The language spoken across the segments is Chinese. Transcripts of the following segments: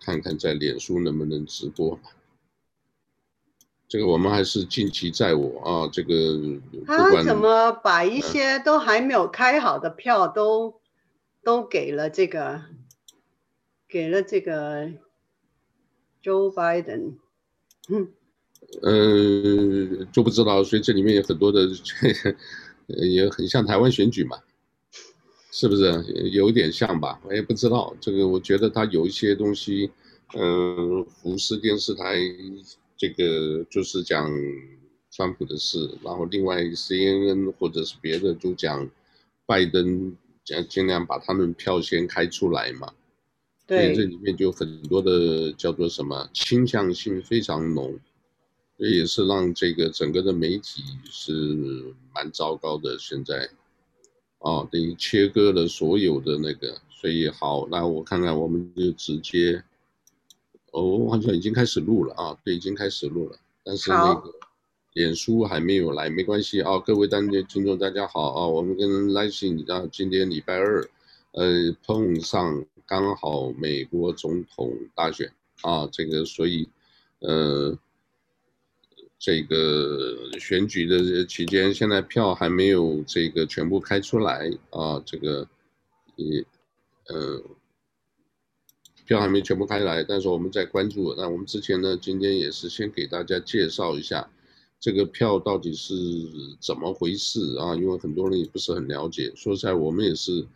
看看在脸书能不能直播。这个我们还是尽其在我啊，这个他怎么把一些都还没有开好的票都、嗯、都给了这个，给了这个 Joe Biden？嗯，呃，就不知道，所以这里面有很多的，也很像台湾选举嘛，是不是？有点像吧？我也不知道，这个我觉得他有一些东西，嗯、呃，福斯电视台。这个就是讲川普的事，然后另外 CNN 或者是别的就讲拜登，讲尽量把他们票先开出来嘛。对，所以这里面就很多的叫做什么倾向性非常浓，这也是让这个整个的媒体是蛮糟糕的。现在，哦，等于切割了所有的那个，所以好，那我看看我们就直接。哦，好像已经开始录了啊，对，已经开始录了，但是那个脸书还没有来，没关系啊，各位当家听众大家好啊，我们跟来信啊，今天礼拜二，呃，碰上刚好美国总统大选啊，这个所以呃，这个选举的期间，现在票还没有这个全部开出来啊，这个也呃。票还没全部开来，但是我们在关注。那我们之前呢，今天也是先给大家介绍一下这个票到底是怎么回事啊？因为很多人也不是很了解。说实在，我们也是，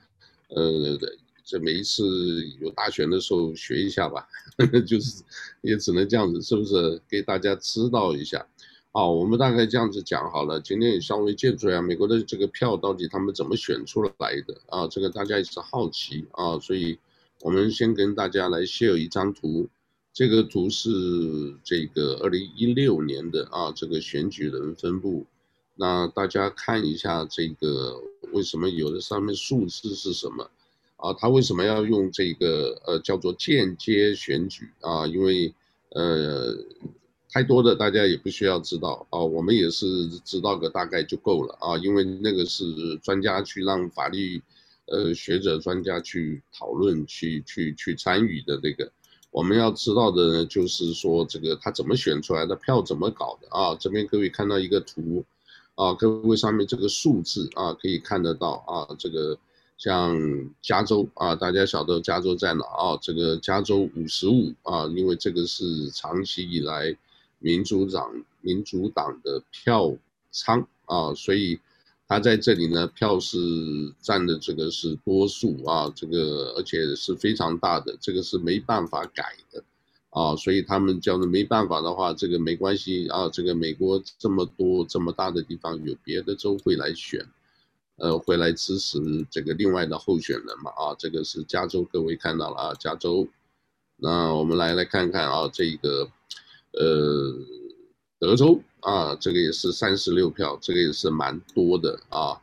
呃，这每一次有大选的时候学一下吧，就是也只能这样子，是不是？给大家知道一下。啊，我们大概这样子讲好了。今天也稍微介绍一下美国的这个票到底他们怎么选出来的啊？这个大家也是好奇啊，所以。我们先跟大家来 share 一张图，这个图是这个二零一六年的啊，这个选举人分布。那大家看一下这个，为什么有的上面数字是什么？啊，他为什么要用这个呃叫做间接选举啊？因为呃太多的大家也不需要知道啊，我们也是知道个大概就够了啊，因为那个是专家去让法律。呃，学者专家去讨论、去去去参与的这个，我们要知道的呢，就是说这个他怎么选出来的票怎么搞的啊？这边各位看到一个图，啊，各位上面这个数字啊，可以看得到啊，这个像加州啊，大家晓得加州在哪啊？这个加州五十五啊，因为这个是长期以来民主党民主党的票仓啊，所以。他在这里呢，票是占的这个是多数啊，这个而且是非常大的，这个是没办法改的，啊，所以他们叫做没办法的话，这个没关系啊，这个美国这么多这么大的地方，有别的州会来选，呃，会来支持这个另外的候选人嘛，啊，这个是加州，各位看到了啊，加州，那我们来来看看啊，这个，呃，德州。啊，这个也是三十六票，这个也是蛮多的啊。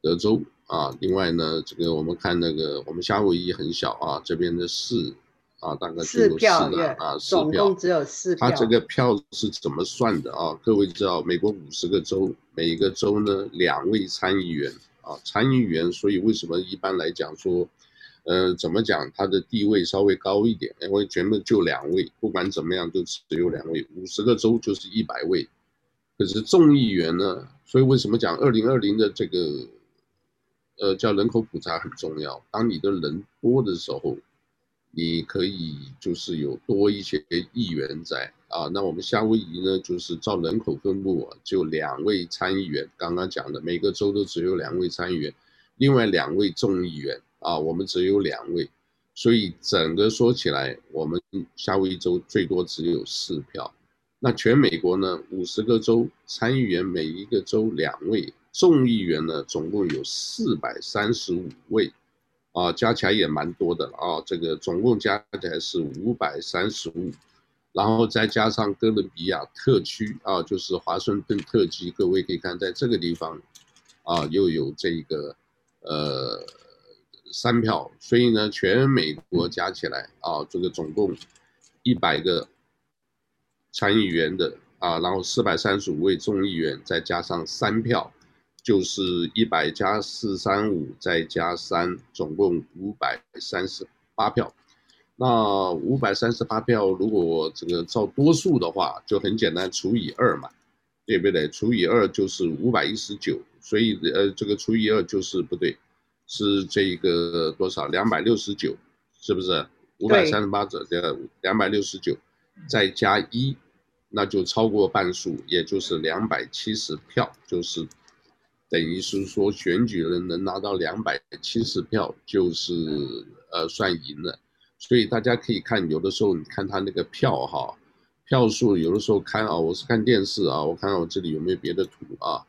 德州啊，另外呢，这个我们看那个，我们夏威夷很小啊，这边的市啊，大概只有四票啊，四票，总共只有四票。它这个票是怎么算的啊？各位知道，美国五十个州，每一个州呢两位参议员啊，参议员，所以为什么一般来讲说，呃，怎么讲，他的地位稍微高一点？因为全部就两位，不管怎么样都只有两位，五十个州就是一百位。可是众议员呢？所以为什么讲二零二零的这个，呃，叫人口普查很重要。当你的人多的时候，你可以就是有多一些议员在啊。那我们夏威夷呢，就是照人口分布啊，就两位参议员。刚刚讲的每个州都只有两位参议员，另外两位众议员啊，我们只有两位。所以整个说起来，我们夏威夷州最多只有四票。那全美国呢，五十个州参议员每一个州两位，众议员呢总共有四百三十五位，啊，加起来也蛮多的了啊。这个总共加起来是五百三十五，然后再加上哥伦比亚特区啊，就是华盛顿特区，各位可以看在这个地方，啊，又有这个呃三票，所以呢，全美国加起来啊，这个总共一百个。参议员的啊，然后四百三十五位众议员，再加上三票，就是一百加四三五，再加三，总共五百三十八票。那五百三十八票，如果这个照多数的话，就很简单，除以二嘛，对不对？除以二就是五百一十九，所以呃，这个除以二就是不对，是这个多少？两百六十九，是不是？五百三十八者的两百六十九，再加一，那就超过半数，也就是两百七十票，就是等于是说选举人能拿到两百七十票，就是呃算赢了。所以大家可以看，有的时候你看他那个票哈，票数有的时候看啊，我是看电视啊，我看看我这里有没有别的图啊，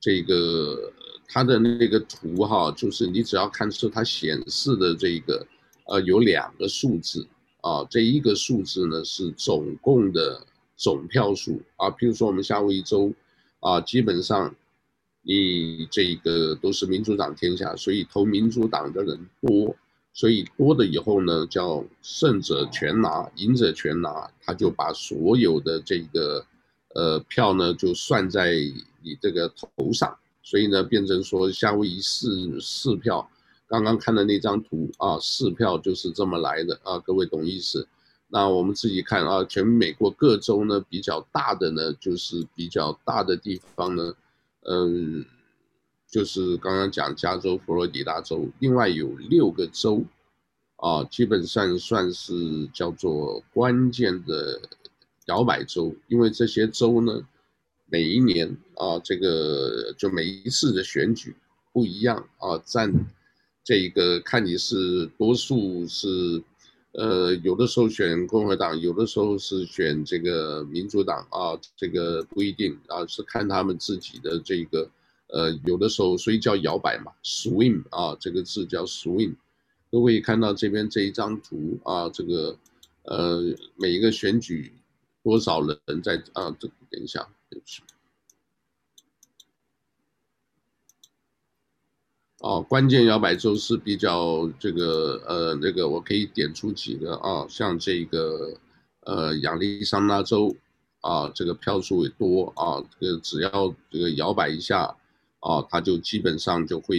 这个他的那个图哈，就是你只要看出它显示的这个。呃，有两个数字啊，这一个数字呢是总共的总票数啊。比如说我们夏威夷州啊，基本上你这个都是民主党天下，所以投民主党的人多，所以多的以后呢叫胜者全拿，赢者全拿，他就把所有的这个呃票呢就算在你这个头上，所以呢变成说夏威夷四四票。刚刚看的那张图啊，四票就是这么来的啊，各位懂意思？那我们自己看啊，全美国各州呢比较大的呢，就是比较大的地方呢，嗯，就是刚刚讲加州、佛罗里达州，另外有六个州啊，基本上算是叫做关键的摇摆州，因为这些州呢，每一年啊，这个就每一次的选举不一样啊，占。这个看你是多数是，呃，有的时候选共和党，有的时候是选这个民主党啊，这个不一定啊，是看他们自己的这个，呃，有的时候所以叫摇摆嘛，swing 啊，这个字叫 swing。各位看到这边这一张图啊，这个，呃，每一个选举多少人在啊？这等一下，对不起。哦，关键摇摆州是比较这个呃那个，我可以点出几个啊，像这个呃亚利桑那州啊，这个票数也多啊，这个只要这个摇摆一下啊，它就基本上就会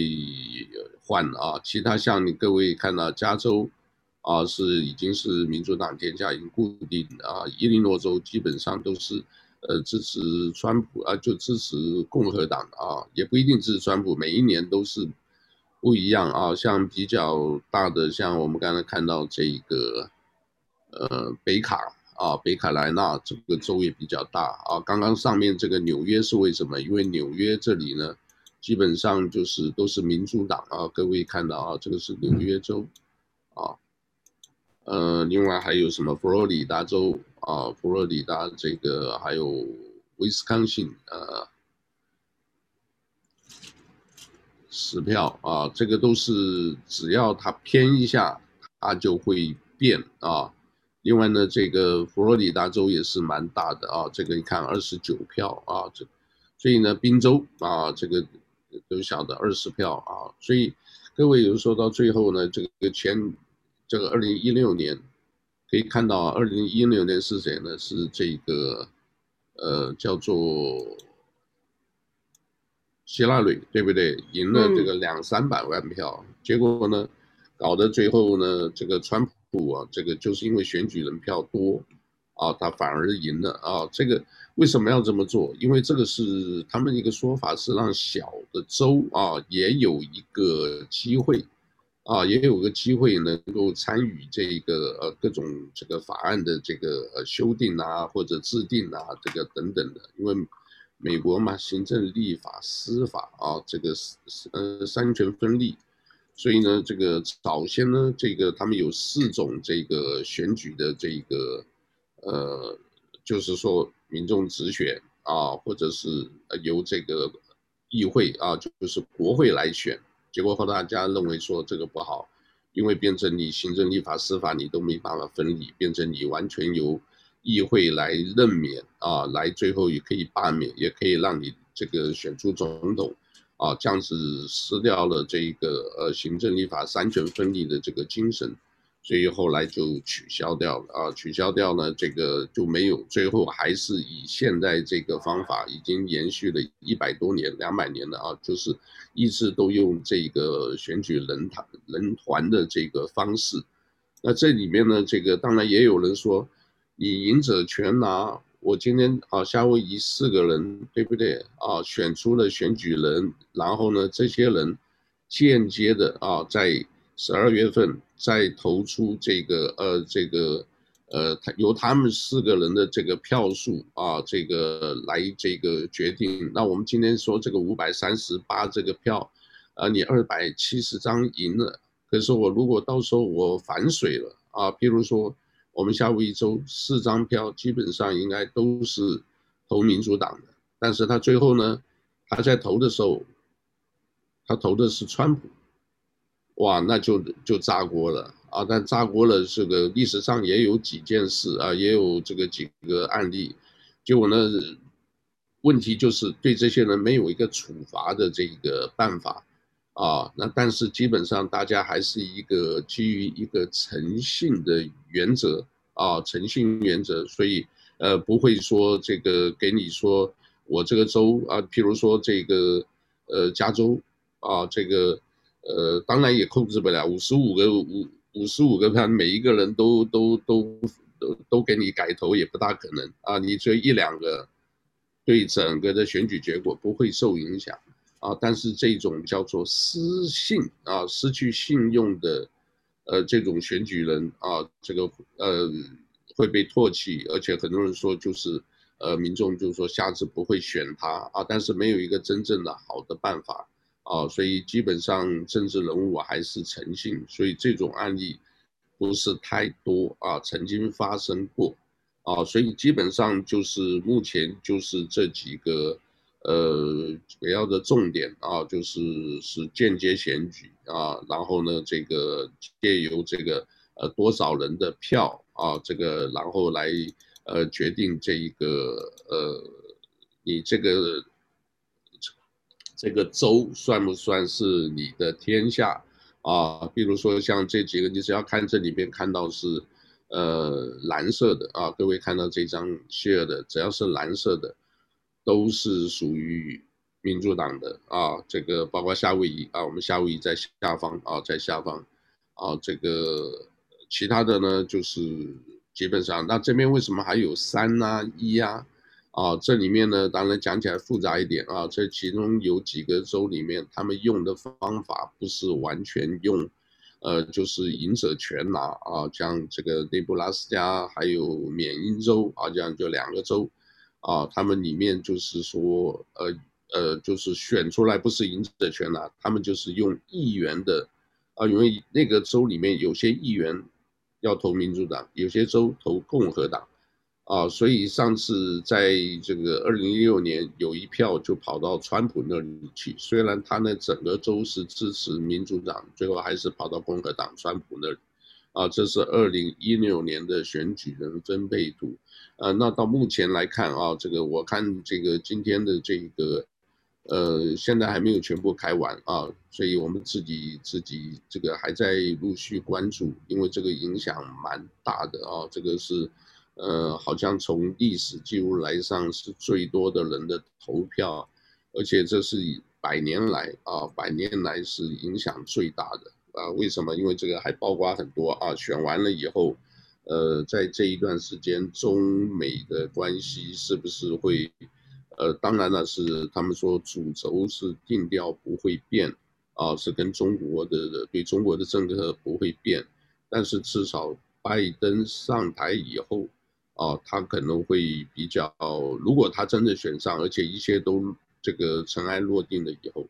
换啊。其他像你各位看到加州啊，是已经是民主党天下已经固定啊，伊利诺州基本上都是呃支持川普啊，就支持共和党啊，也不一定支持川普，每一年都是。不一样啊，像比较大的，像我们刚才看到这个，呃，北卡啊，北卡莱纳这个州也比较大啊。刚刚上面这个纽约是为什么？因为纽约这里呢，基本上就是都是民主党啊。各位看到啊，这个是纽约州啊，呃，另外还有什么佛罗里达州啊，佛罗里达这个还有威斯康星呃。十票啊，这个都是只要它偏一下，它就会变啊。另外呢，这个佛罗里达州也是蛮大的啊，这个你看二十九票啊，这所以呢，宾州啊，这个都晓得二十票啊。所以各位有说到最后呢，这个前这个二零一六年可以看到，二零一六年是谁呢？是这个呃叫做。希拉里对不对？赢了这个两三百万票，嗯、结果呢，搞得最后呢，这个川普啊，这个就是因为选举人票多啊，他反而赢了啊。这个为什么要这么做？因为这个是他们一个说法，是让小的州啊也有一个机会啊，也有个机会能够参与这个呃各种这个法案的这个呃修订啊或者制定啊这个等等的，因为。美国嘛，行政、立法、司法啊，这个呃三权分立，所以呢，这个早先呢，这个他们有四种这个选举的这个呃，就是说民众直选啊，或者是由这个议会啊，就是国会来选。结果后大家认为说这个不好，因为变成你行政、立法、司法你都没办法分离，变成你完全由。议会来任免啊，来最后也可以罢免，也可以让你这个选出总统啊，这样子失掉了这一个呃行政立法三权分立的这个精神，所以后来就取消掉了啊，取消掉呢，这个就没有，最后还是以现在这个方法已经延续了一百多年、两百年了啊，就是一直都用这个选举人团人团的这个方式。那这里面呢，这个当然也有人说，你赢者全拿。我今天啊，夏威夷四个人，对不对啊？选出了选举人，然后呢，这些人间接的啊，在十二月份再投出这个呃这个呃他，由他们四个人的这个票数啊，这个来这个决定。那我们今天说这个五百三十八这个票，啊，你二百七十张赢了，可是我如果到时候我反水了啊，譬如说。我们下午一周四张票基本上应该都是投民主党的，但是他最后呢，他在投的时候，他投的是川普，哇，那就就炸锅了啊！但炸锅了，这个历史上也有几件事啊，也有这个几个案例，结果呢，问题就是对这些人没有一个处罚的这个办法。啊，那但是基本上大家还是一个基于一个诚信的原则啊，诚信原则，所以呃不会说这个给你说我这个州啊，譬如说这个呃加州啊，这个呃当然也控制不了五十五个五五十五个票，每一个人都都都都都给你改头也不大可能。啊，你这一两个对整个的选举结果不会受影响。啊，但是这种叫做失信啊，失去信用的，呃，这种选举人啊，这个呃会被唾弃，而且很多人说就是，呃，民众就是说下次不会选他。啊，但是没有一个真正的好的办法啊，所以基本上政治人物还是诚信，所以这种案例不是太多啊，曾经发生过啊，所以基本上就是目前就是这几个。呃，主要的重点啊，就是是间接选举啊，然后呢，这个借由这个呃多少人的票啊，这个然后来呃决定这一个呃你这个这个州算不算是你的天下啊？比如说像这几个，你只要看这里面看到是呃蓝色的啊，各位看到这张 share 的，只要是蓝色的。都是属于民主党的啊，这个包括夏威夷啊，我们夏威夷在下方啊，在下方啊，这个其他的呢，就是基本上，那这边为什么还有三啊一啊啊？这里面呢，当然讲起来复杂一点啊，这其中有几个州里面，他们用的方法不是完全用，呃，就是赢者全拿啊，像这个内布拉斯加还有缅因州啊，这样就两个州。啊，他们里面就是说，呃呃，就是选出来不是赢者全拿，他们就是用议员的，啊，因为那个州里面有些议员要投民主党，有些州投共和党，啊，所以上次在这个二零一六年有一票就跑到川普那里去，虽然他那整个州是支持民主党，最后还是跑到共和党川普那里，啊，这是二零一六年的选举人分配图。呃，那到目前来看啊，这个我看这个今天的这个，呃，现在还没有全部开完啊，所以我们自己自己这个还在陆续关注，因为这个影响蛮大的啊，这个是，呃，好像从历史记录来上是最多的人的投票，而且这是百年来啊，百年来是影响最大的啊，为什么？因为这个还包括很多啊，选完了以后。呃，在这一段时间，中美的关系是不是会？呃，当然了，是他们说主轴是定调不会变，啊，是跟中国的对中国的政策不会变，但是至少拜登上台以后，啊，他可能会比较，如果他真的选上，而且一切都这个尘埃落定了以后，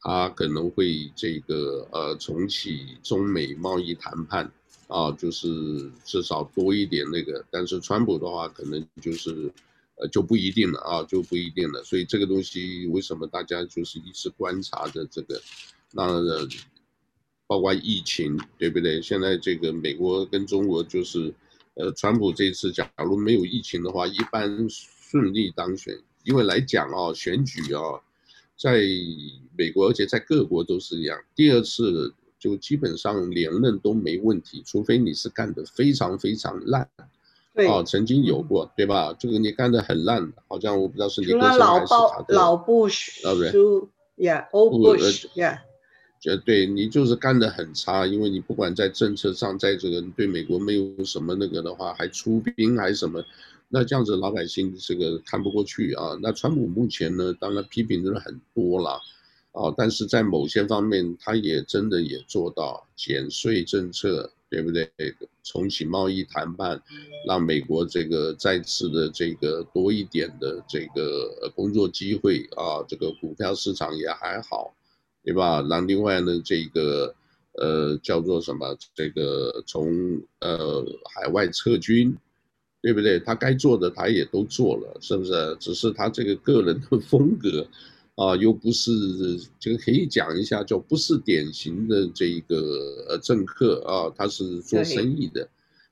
他可能会这个呃重启中美贸易谈判。啊，就是至少多一点那个，但是川普的话可能就是，呃，就不一定了啊，就不一定了。所以这个东西为什么大家就是一直观察着这个，那包括疫情，对不对？现在这个美国跟中国就是，呃，川普这次假如没有疫情的话，一般顺利当选。因为来讲啊，选举啊，在美国而且在各国都是一样，第二次。就基本上连任都没问题，除非你是干得非常非常烂，对啊，曾经有过，对吧？这个你干得很烂，好像我不知道是你。除了老布老布什，Yeah，Old 绝对你就是干得很差，因为你不管在政策上，在这个对美国没有什么那个的话，还出兵还是什么，那这样子老百姓这个看不过去啊。那川普目前呢，当然批评真的很多了。啊，但是在某些方面，他也真的也做到减税政策，对不对？重启贸易谈判，让美国这个再次的这个多一点的这个工作机会啊，这个股票市场也还好，对吧？那另外呢，这个呃叫做什么？这个从呃海外撤军，对不对？他该做的他也都做了，是不是？只是他这个个人的 风格。啊，又不是这个可以讲一下，就不是典型的这个呃政客啊，他是做生意的，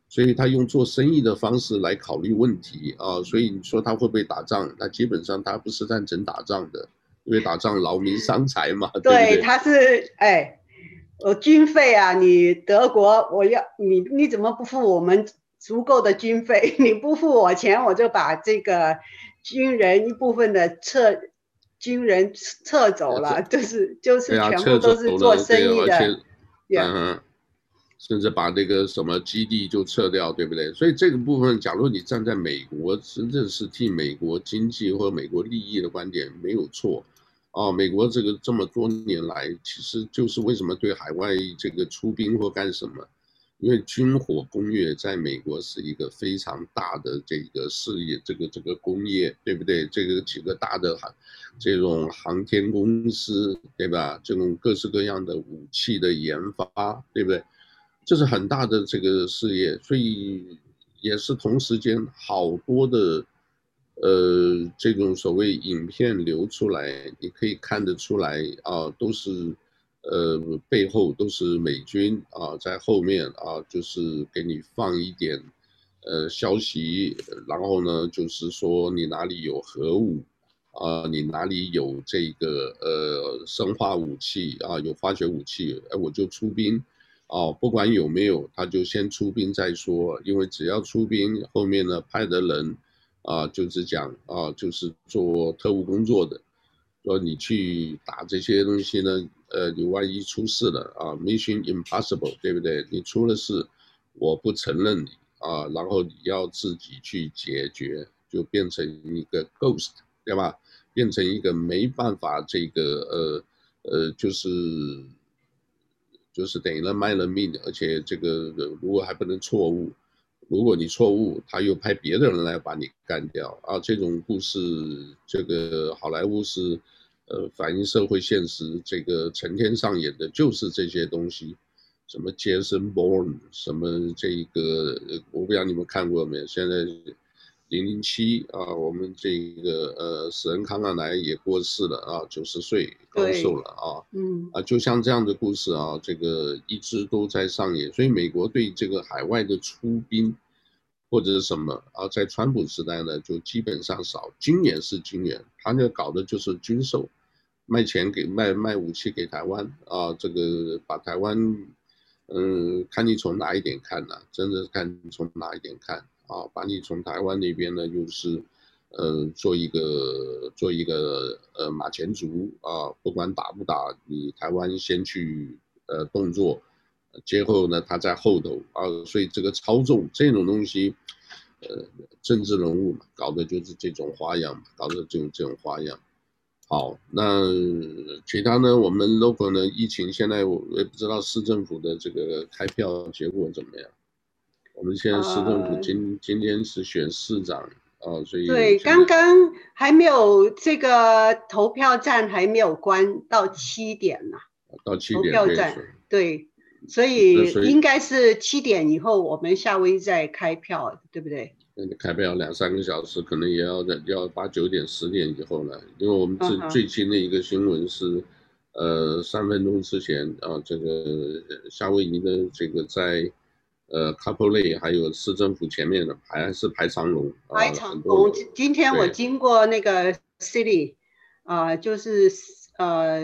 所以他用做生意的方式来考虑问题啊，所以你说他会不会打仗？那基本上他不是赞成打仗的，因为打仗劳民伤财嘛。对，对，对，他是哎，我军费啊，你德国我要你你怎么不付我们足够的军费？你不付我钱，我就把这个军人一部分的撤。军人撤走了，就是就是全部都是做生意的，嗯.甚至把那个什么基地就撤掉，对不对？所以这个部分，假如你站在美国，真正是替美国经济或美国利益的观点，没有错。哦，美国这个这么多年来，其实就是为什么对海外这个出兵或干什么？因为军火工业在美国是一个非常大的这个事业，这个这个工业，对不对？这个几个大的航，这种航天公司，对吧？这种各式各样的武器的研发，对不对？这是很大的这个事业，所以也是同时间好多的，呃，这种所谓影片流出来，你可以看得出来啊，都是。呃，背后都是美军啊，在后面啊，就是给你放一点呃消息，然后呢，就是说你哪里有核武啊，你哪里有这个呃生化武器啊，有化学武器，哎，我就出兵哦，不管有没有，他就先出兵再说，因为只要出兵，后面呢派的人啊，就是讲啊，就是做特务工作的，说你去打这些东西呢。呃，你万一出事了啊，Mission Impossible，对不对？你出了事，我不承认你啊，然后你要自己去解决，就变成一个 ghost，对吧？变成一个没办法这个呃呃，就是就是等于了卖了命，而且这个如果还不能错误，如果你错误，他又派别的人来把你干掉啊，这种故事，这个好莱坞是。呃，反映社会现实，这个成天上演的就是这些东西，什么杰森·伯恩，什么这个，我不知道你们看过没有？现在零零七啊，我们这个呃，史恩·康纳莱也过世了啊，九十岁高寿了啊，嗯啊，就像这样的故事啊，这个一直都在上演，所以美国对这个海外的出兵或者是什么啊，在川普时代呢，就基本上少，今年是今年，他那搞的就是军售。卖钱给卖卖武器给台湾啊，这个把台湾，嗯，看你从哪一点看呢、啊？真的看你从哪一点看啊？把你从台湾那边呢，又是，呃，做一个做一个呃马前卒啊，不管打不打，你台湾先去呃动作，之后呢他在后头啊，所以这个操纵这种东西，呃，政治人物嘛，搞的就是这种花样嘛，搞的这种这种花样。好，那其他呢？我们 local 呢？疫情现在我也不知道市政府的这个开票结果怎么样。我们现在市政府今、呃、今天是选市长哦，所以对，刚刚还没有这个投票站还没有关到七点呢、啊。到七点投票站对，所以应该是七点以后我们夏威夷再开票，对不对？开票两三个小时，可能也要在要八九点十点以后了，因为我们最最新的一个新闻是，uh. 呃，三分钟之前啊，这个夏威夷的这个在呃 Kapolei 还有市政府前面的排是排长龙，排长龙。今天我经过那个 City，啊、呃，就是呃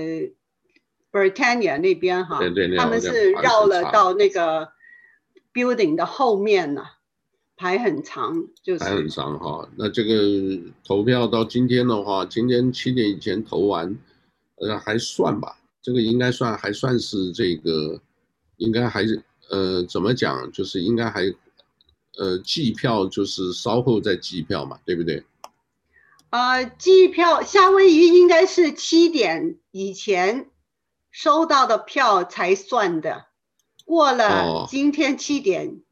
Britannia 那边哈，对对，他们是绕了到那个 building 的后面呢。排很长，就是排很长哈。那这个投票到今天的话，今天七点以前投完，呃，还算吧，这个应该算还算是这个，应该还是呃怎么讲，就是应该还呃计票就是稍后再计票嘛，对不对？呃，计票夏威夷应该是七点以前收到的票才算的，过了今天七点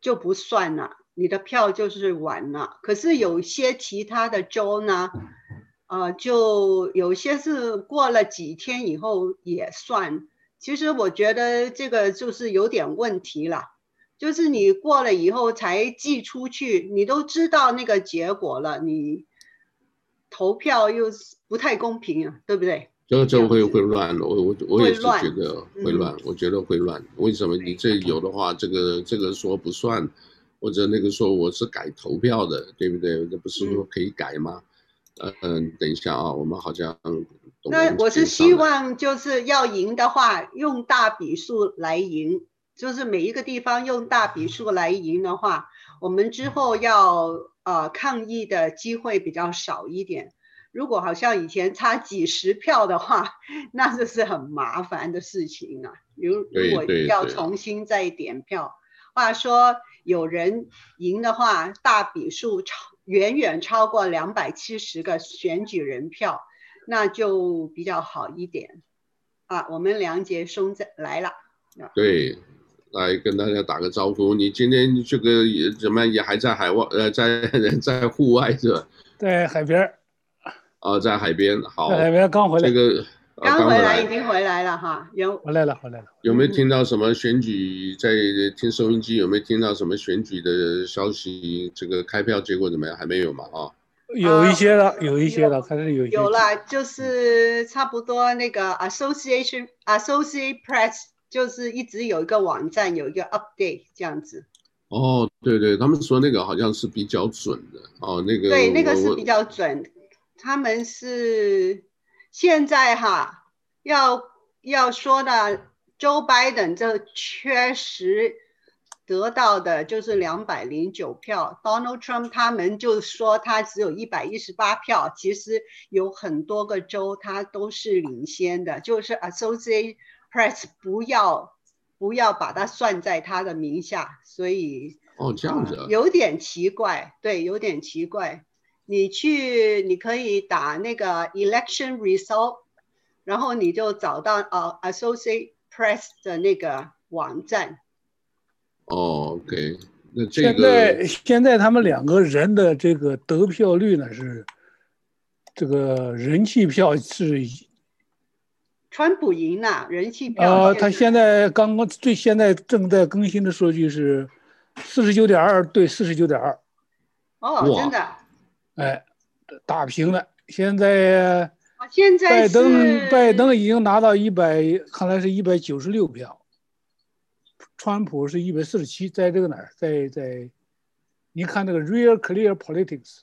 就不算了，哦、你的票就是晚了。可是有些其他的州呢？呃，就有些是过了几天以后也算。其实我觉得这个就是有点问题了，就是你过了以后才寄出去，你都知道那个结果了，你投票又不太公平啊，对不对？这这会会乱，我我我也是觉得会乱，嗯、我觉得会乱。为什么你这有的话，这个这个说不算，或者那个说我是改投票的，对不对？这不是说可以改吗？嗯嗯，等一下啊，我们好像。那我是希望就是要赢的话，用大笔数来赢，就是每一个地方用大笔数来赢的话，我们之后要呃抗议的机会比较少一点。如果好像以前差几十票的话，那就是很麻烦的事情啊。如如果要重新再点票，话说有人赢的话，大笔数超。远远超过两百七十个选举人票，那就比较好一点啊。我们梁杰松在来了，对，来跟大家打个招呼。你今天这个也怎么也还在海外？呃，在 在户外是吧？在海边。啊，在海边。好，在海边刚回来。这个。刚回来，已经回来了哈，有回来了，回来了。有没有听到什么选举？在听收音机有没有听到什么选举的消息？这个开票结果怎么样？还没有嘛？啊，有一些了，有一些了，开始有。有了，就是差不多那个 Association Associate Press 就是一直有一个网站有一个 update 这样子。哦，对对，他们说那个好像是比较准的哦，那个对，那个是比较准，他们是。现在哈，要要说的，Joe Biden 这确实得到的就是两百零九票，Donald Trump 他们就说他只有一百一十八票，其实有很多个州他都是领先的，就是 Associated Press 不要不要把它算在他的名下，所以哦这样子、啊呃、有点奇怪，对，有点奇怪。你去，你可以打那个 election result，然后你就找到呃 Associated Press 的那个网站。哦，OK，那这个现在现在他们两个人的这个得票率呢是，这个人气票是，川普赢了，人气票。呃，他现在刚刚最现在正在更新的数据是四十九点二对四十九点二。哦，真的。哎，打平了。现在，现在拜登拜登已经拿到一百，看来是一百九十六票。川普是一百四十七，在这个哪儿？在在，你看那个 Real Clear Politics。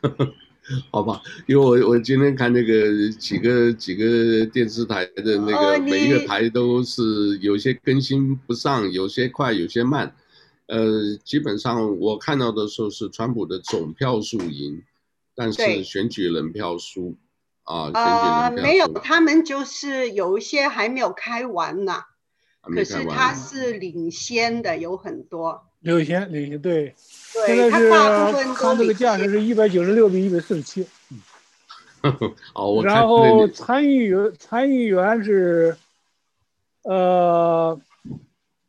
好吧，因为我我今天看那个几个几个电视台的那个每一个台都是有些更新不上，有些快，有些慢。呃，基本上我看到的时候是川普的总票数赢，但是选举人票输，啊，选举人票输。没有，他们就是有一些还没有开完呢，可是他是领先的，有很多。领先，领先，对。对，现在是他这个价格是一百九十六比一百四十七。哦，然后参议员参议员是，呃。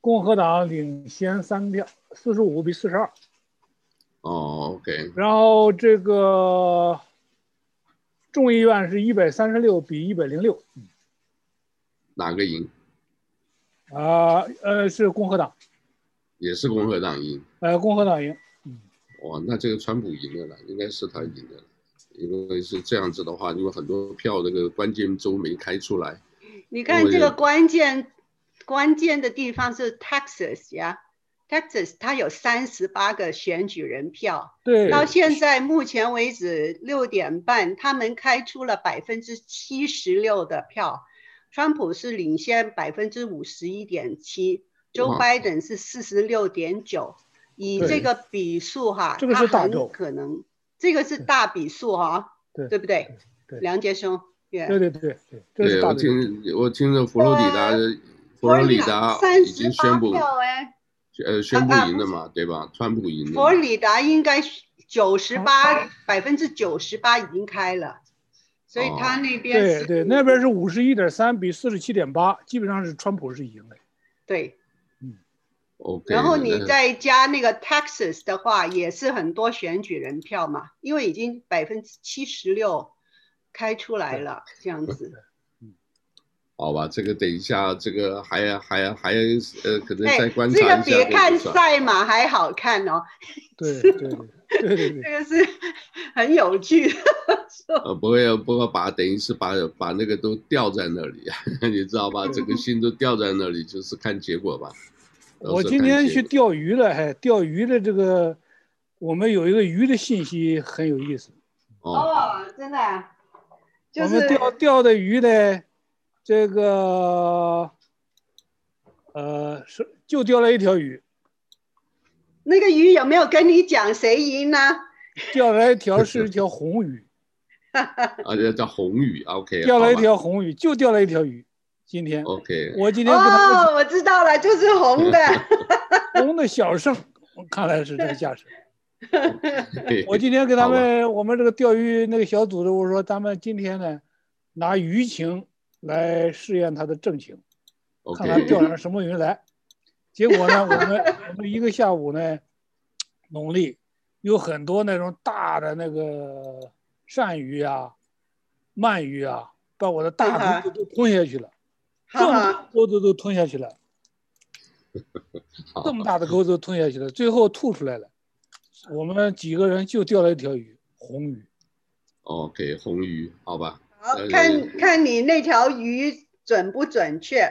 共和党领先三票，四十五比四十二。哦，OK。然后这个众议院是一百三十六比一百零六。哪个赢？啊，呃，是共和党。也是共和党赢。呃，共和党赢。嗯。哇，那这个川普赢了啦，应该是他赢了，因为是这样子的话，因为很多票这个关键州没开出来。你看这个关键。关键的地方是 Texas 呀，Texas 它有三十八个选举人票，对，到现在目前为止六点半，他们开出了百分之七十六的票，川普是领先百分之五十一点七，Joe Biden 是四十六点九，以这个比数哈，他很可能，这个是大比数哈，对，对不对？对，梁杰兄，对对对对，对我听我听着佛罗里达的佛罗里达已经宣布，呃，宣布赢了嘛，对吧？川普赢了。佛罗里达应该九十八百分之九十八已经开了，所以他那边对对，那边是五十一点三比四十七点八，基本上是川普是赢的。对，嗯，OK。然后你再加那个 Texas 的话，也是很多选举人票嘛，因为已经百分之七十六。开出来了，这样子。嗯，好吧，这个等一下，这个还还还呃，可能再观察一下。这个别看赛马还好看哦。对对 对。这个是很有趣的。呃，不会不会把等于是把把那个都吊在那里啊，你知道吧？整个心都吊在那里，就是看结果吧。我今天去钓鱼了，还钓鱼的这个，我们有一个鱼的信息很有意思。哦，哦真的啊。就是、我们钓钓的鱼呢，这个，呃，是就钓了一条鱼。那个鱼有没有跟你讲谁赢呢？钓了一条是一条红鱼。啊，叫叫红鱼，OK。钓了一条红鱼，就钓了一条鱼。今天，OK。我今天哦，我知道了，就是红的。红的小胜，看来是这个架势。我今天给他们，我们这个钓鱼那个小组的，我说咱们今天呢，拿鱼情来试验它的正情，okay. 看看钓上什么鱼来。结果呢，我们我们一个下午呢，努力有很多那种大的那个鳝鱼啊、鳗鱼啊，把我的大钩子都吞下去了，这么大钩子都吞下去了，这么大的钩子都吞下去了，最后吐出来了。我们几个人就钓了一条鱼，红鱼。OK，红鱼，好吧。好，看看你那条鱼准不准确。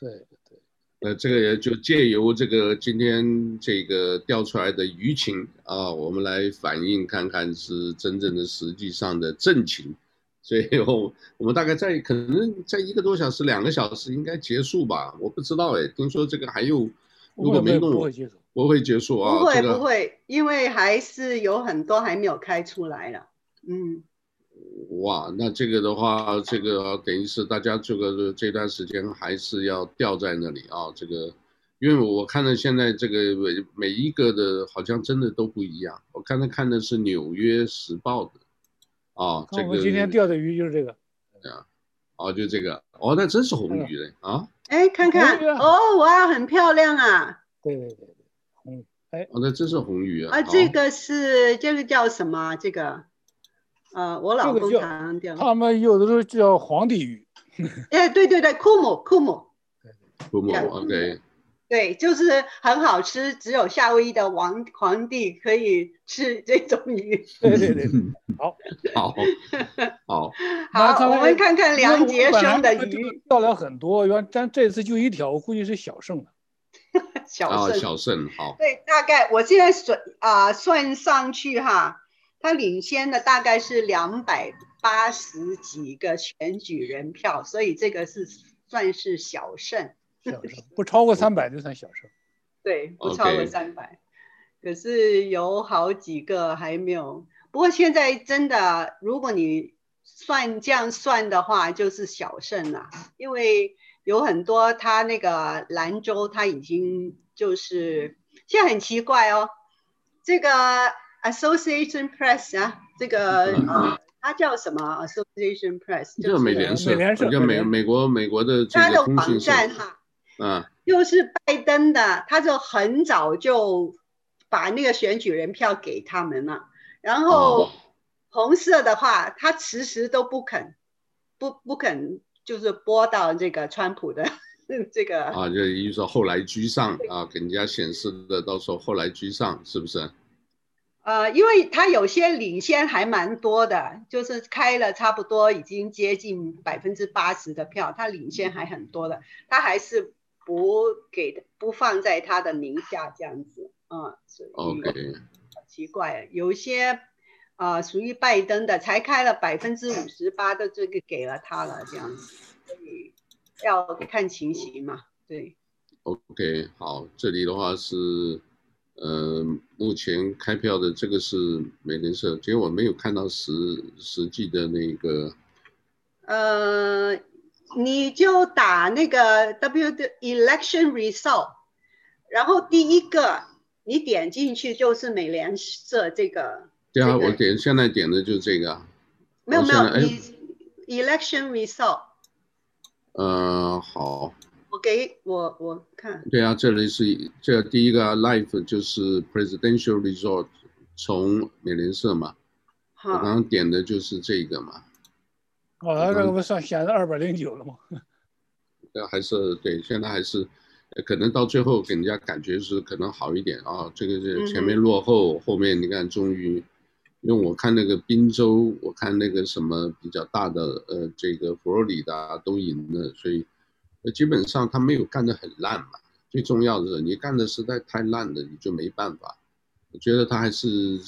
对对。那这个也就借由这个今天这个钓出来的鱼情啊，我们来反映看看是真正的实际上的正情。所以我我们大概在可能在一个多小时、两个小时应该结束吧？我不知道哎，听说这个还有，如果没弄。不会结束。不会结束啊！不会不会，因为还是有很多还没有开出来了。嗯，哇，那这个的话，这个等于是大家这个这段时间还是要吊在那里啊。这个，因为我看到现在这个每每一个的，好像真的都不一样。我刚才看的是《纽约时报》的啊，这个我今天钓的鱼就是这个。啊，哦，就这个，哦，那真是红鱼嘞啊！哎，看看哦，哇，很漂亮啊！对对对。哎，哦，那真是红鱼啊！啊，这个是这个叫什么？这个，呃，我老公。他们有的时候叫皇帝鱼。哎，对对对，库姆库姆。库姆，OK。对，就是很好吃，只有夏威夷的王皇帝可以吃这种鱼。对 对对，好，好，好，好，我们看看梁杰生的鱼。钓了很多，原但这次就一条，我估计是小胜了。小胜，小胜好。对，大概我现在算啊、呃、算上去哈，他领先的大概是两百八十几个选举人票，所以这个是算是小胜。小胜不超过三百就算小胜。对，不超过三百。可是有好几个还没有。不过现在真的，如果你算这样算的话，就是小胜了，因为。有很多，他那个兰州他已经就是现在很奇怪哦，这个 Association Press 啊，这个呃，它叫什么 Association Press？就是美联社，叫美美国美国的这个它的网站哈，嗯，又是拜登的，他就很早就把那个选举人票给他们了，然后红色的话，他迟迟都不肯，不不肯。就是播到这个川普的这个啊，就意思说后来居上啊，给人家显示的，到时候后来居上是不是？呃，因为他有些领先还蛮多的，就是开了差不多已经接近百分之八十的票，他领先还很多的，他还是不给不放在他的名下这样子嗯，所以 OK，奇怪，有一些。啊、呃，属于拜登的才开了百分之五十八的这个给了他了，这样子，所以要看情形嘛。对，OK，好，这里的话是，呃，目前开票的这个是美联社，其实我没有看到实实际的那个，呃，你就打那个 W 的 election result，然后第一个你点进去就是美联社这个。对啊，这个、我点现在点的就是这个。没有没有，你 election result。呃，好。我给我我看。对啊，这里是这第一个 life 就是 presidential Resort，从美联社嘛。好。我刚刚点的就是这个嘛。哦，那这个不算显示二百零九了吗？这还是对，现在还是，可能到最后给人家感觉是可能好一点啊。这个是前面落后，嗯、后面你看终于。因为我看那个宾州，我看那个什么比较大的，呃，这个佛罗里达都赢了，所以，基本上他没有干得很烂嘛。最重要的是，你干的实在太烂了，你就没办法。我觉得他还是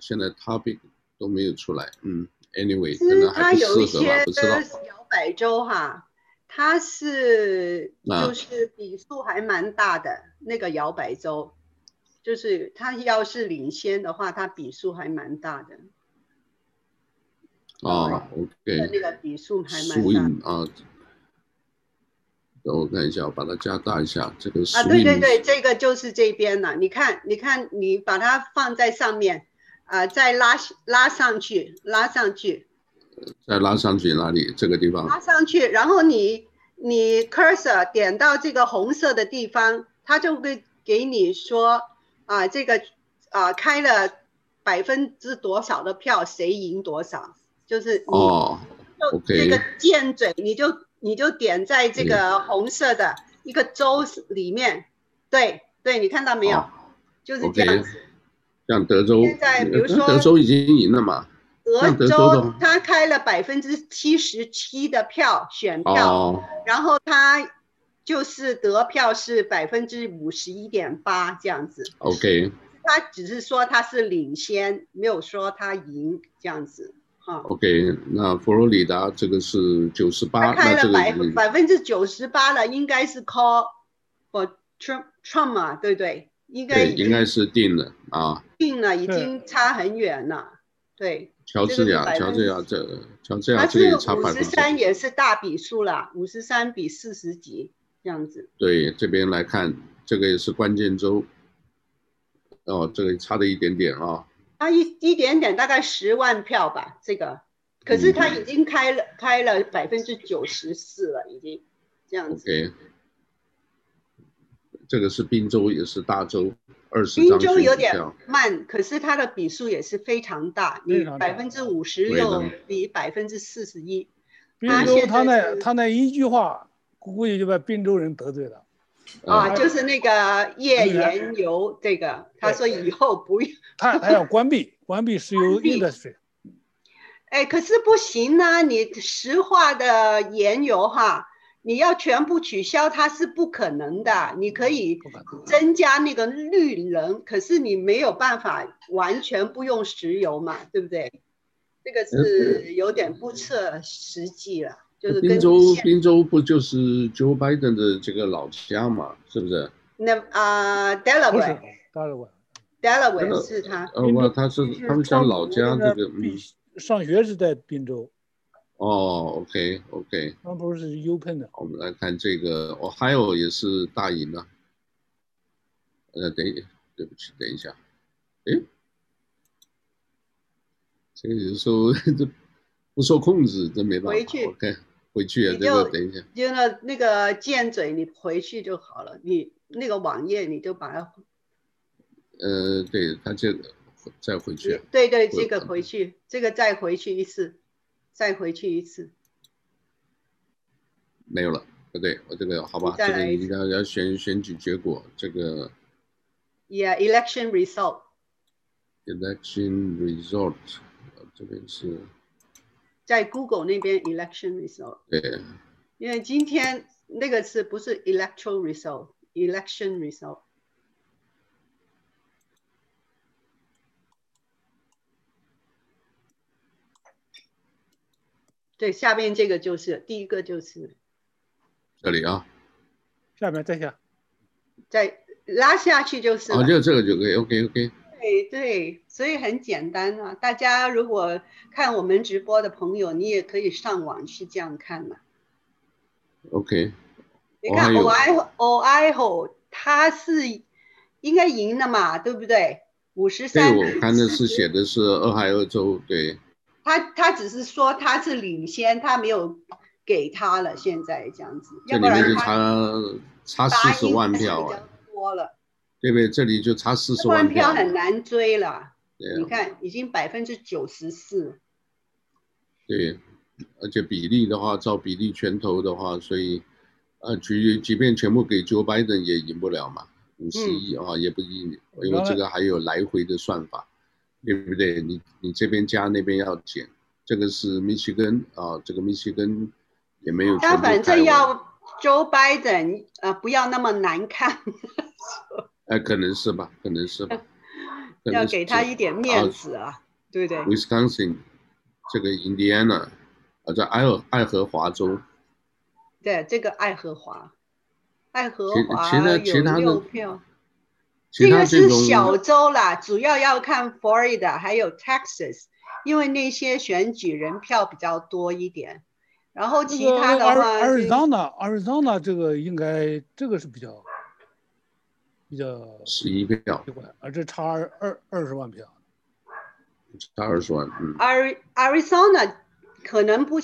现在 topic 都没有出来，嗯，anyway，可能还不适合吧，不知道。摇摆州哈，它是就是比数还蛮大的、啊、那个摇摆州。就是他要是领先的话，他比数还蛮大的。啊，OK。那个比数还蛮大。啊，等我看一下，我把它加大一下。这个啊，对对对，这个就是这边了。你看，你看，你把它放在上面，啊、呃，再拉拉上去，拉上去。再拉上去哪里？这个地方。拉上去，然后你你 cursor 点到这个红色的地方，它就会给你说。啊，这个啊开了百分之多少的票，谁赢多少，就是你哦，就这个箭嘴，你就你就点在这个红色的一个州里面，对对，你看到没有？哦、就是这样子。像德州，现在比如说德州已经赢了嘛？德州他开了百分之七十七的票选票，哦、然后他。就是得票是百分之五十一点八这样子。OK。他只是说他是领先，没有说他赢这样子。哈。OK，那佛罗里达这个是九十八，他开了百百分之九十八了，应该是 call for Trump Trump 啊，对不对？应该应该是定了啊。定了，已经差很远了。对。乔治亚，乔治亚这乔治亚这也差百分之。五十三也是大比数了，五十三比四十几。这样子，对这边来看，这个也是关键州，哦，这个差的一点点啊、哦，差一一点点，大概十万票吧，这个，可是他已经开了、嗯、开了百分之九十四了，已经这样子。OK，这个是滨州，也是大州，二十张。滨州有点慢，可是它的比数也是非常大，你百分之五十六比百分之四十一。滨州他那他那一句话。估计就把滨州人得罪了，啊，就是那个页岩油这个，他说以后不用，他他要关闭关闭石油 industry，哎，可是不行呢、啊，你石化的原油哈，你要全部取消，它是不可能的，你可以增加那个绿能，可是你没有办法完全不用石油嘛，对不对？这个是有点不切实际了。宾州，宾州不就是 Joe Biden 的这个老家嘛？是不是？那啊，Delaware，Delaware 是他。呃，不，他是他们家老家这个。上学是在宾州。哦，OK，OK。他不是 UPenn 的。我们来看这个，Ohio 也是大赢了。呃，等一，对不起，等一下。哎，这个有时候这。不受控制，真没办法。回去，OK，回去啊，这个等一下。就那那个箭嘴，你回去就好了。你那个网页，你就把它。呃，对，他这个再回去。对对，这个回去，这个再回去一次，再回去一次。没有了，不对，我这个好吧，这个你要要选选举结果，这个。Yeah, election result. Election result，这边是。在 Google 那边 election result，对，因为今天那个是不是 electoral result，election result。对，下面这个就是第一个就是这里啊，下面再下，再拉下去就是。哦，就这个就可以，OK OK。对对，所以很简单啊。大家如果看我们直播的朋友，你也可以上网去这样看嘛。OK。你看 Ohio Ohio 他是应该赢了嘛，对不对？五十三。对，我看的是写的是俄亥俄州，对。他他只是说他是领先，他没有给他了。现在这样子，这里面就差差四十万票啊。多了。对不对？这里就差四十万票。票很难追了。对。你看，已经百分之九十四。对，而且比例的话，照比例全投的话，所以。呃，即即便全部给 Joe Biden 也赢不了嘛，五十亿啊也不赢，因为这个还有来回的算法，对不对？你你这边加那边要减，这个是密西根啊，这个密西根也没有。他反正要 Joe Biden 呃不要那么难看。哎，可能是吧，可能是吧。要给他一点面子啊，啊对不对？Wisconsin 这个 Indiana 啊，在爱爱荷华州。对，这个爱荷华，爱荷华有六票。这个是小州啦，主要要看 Florida 还有 Texas，因为那些选举人票比较多一点。然后其他的话，Arizona，Arizona 这个应该这个是比较比较十一票，而这差二二二十万票，差二十万。嗯，Arizona 可能不。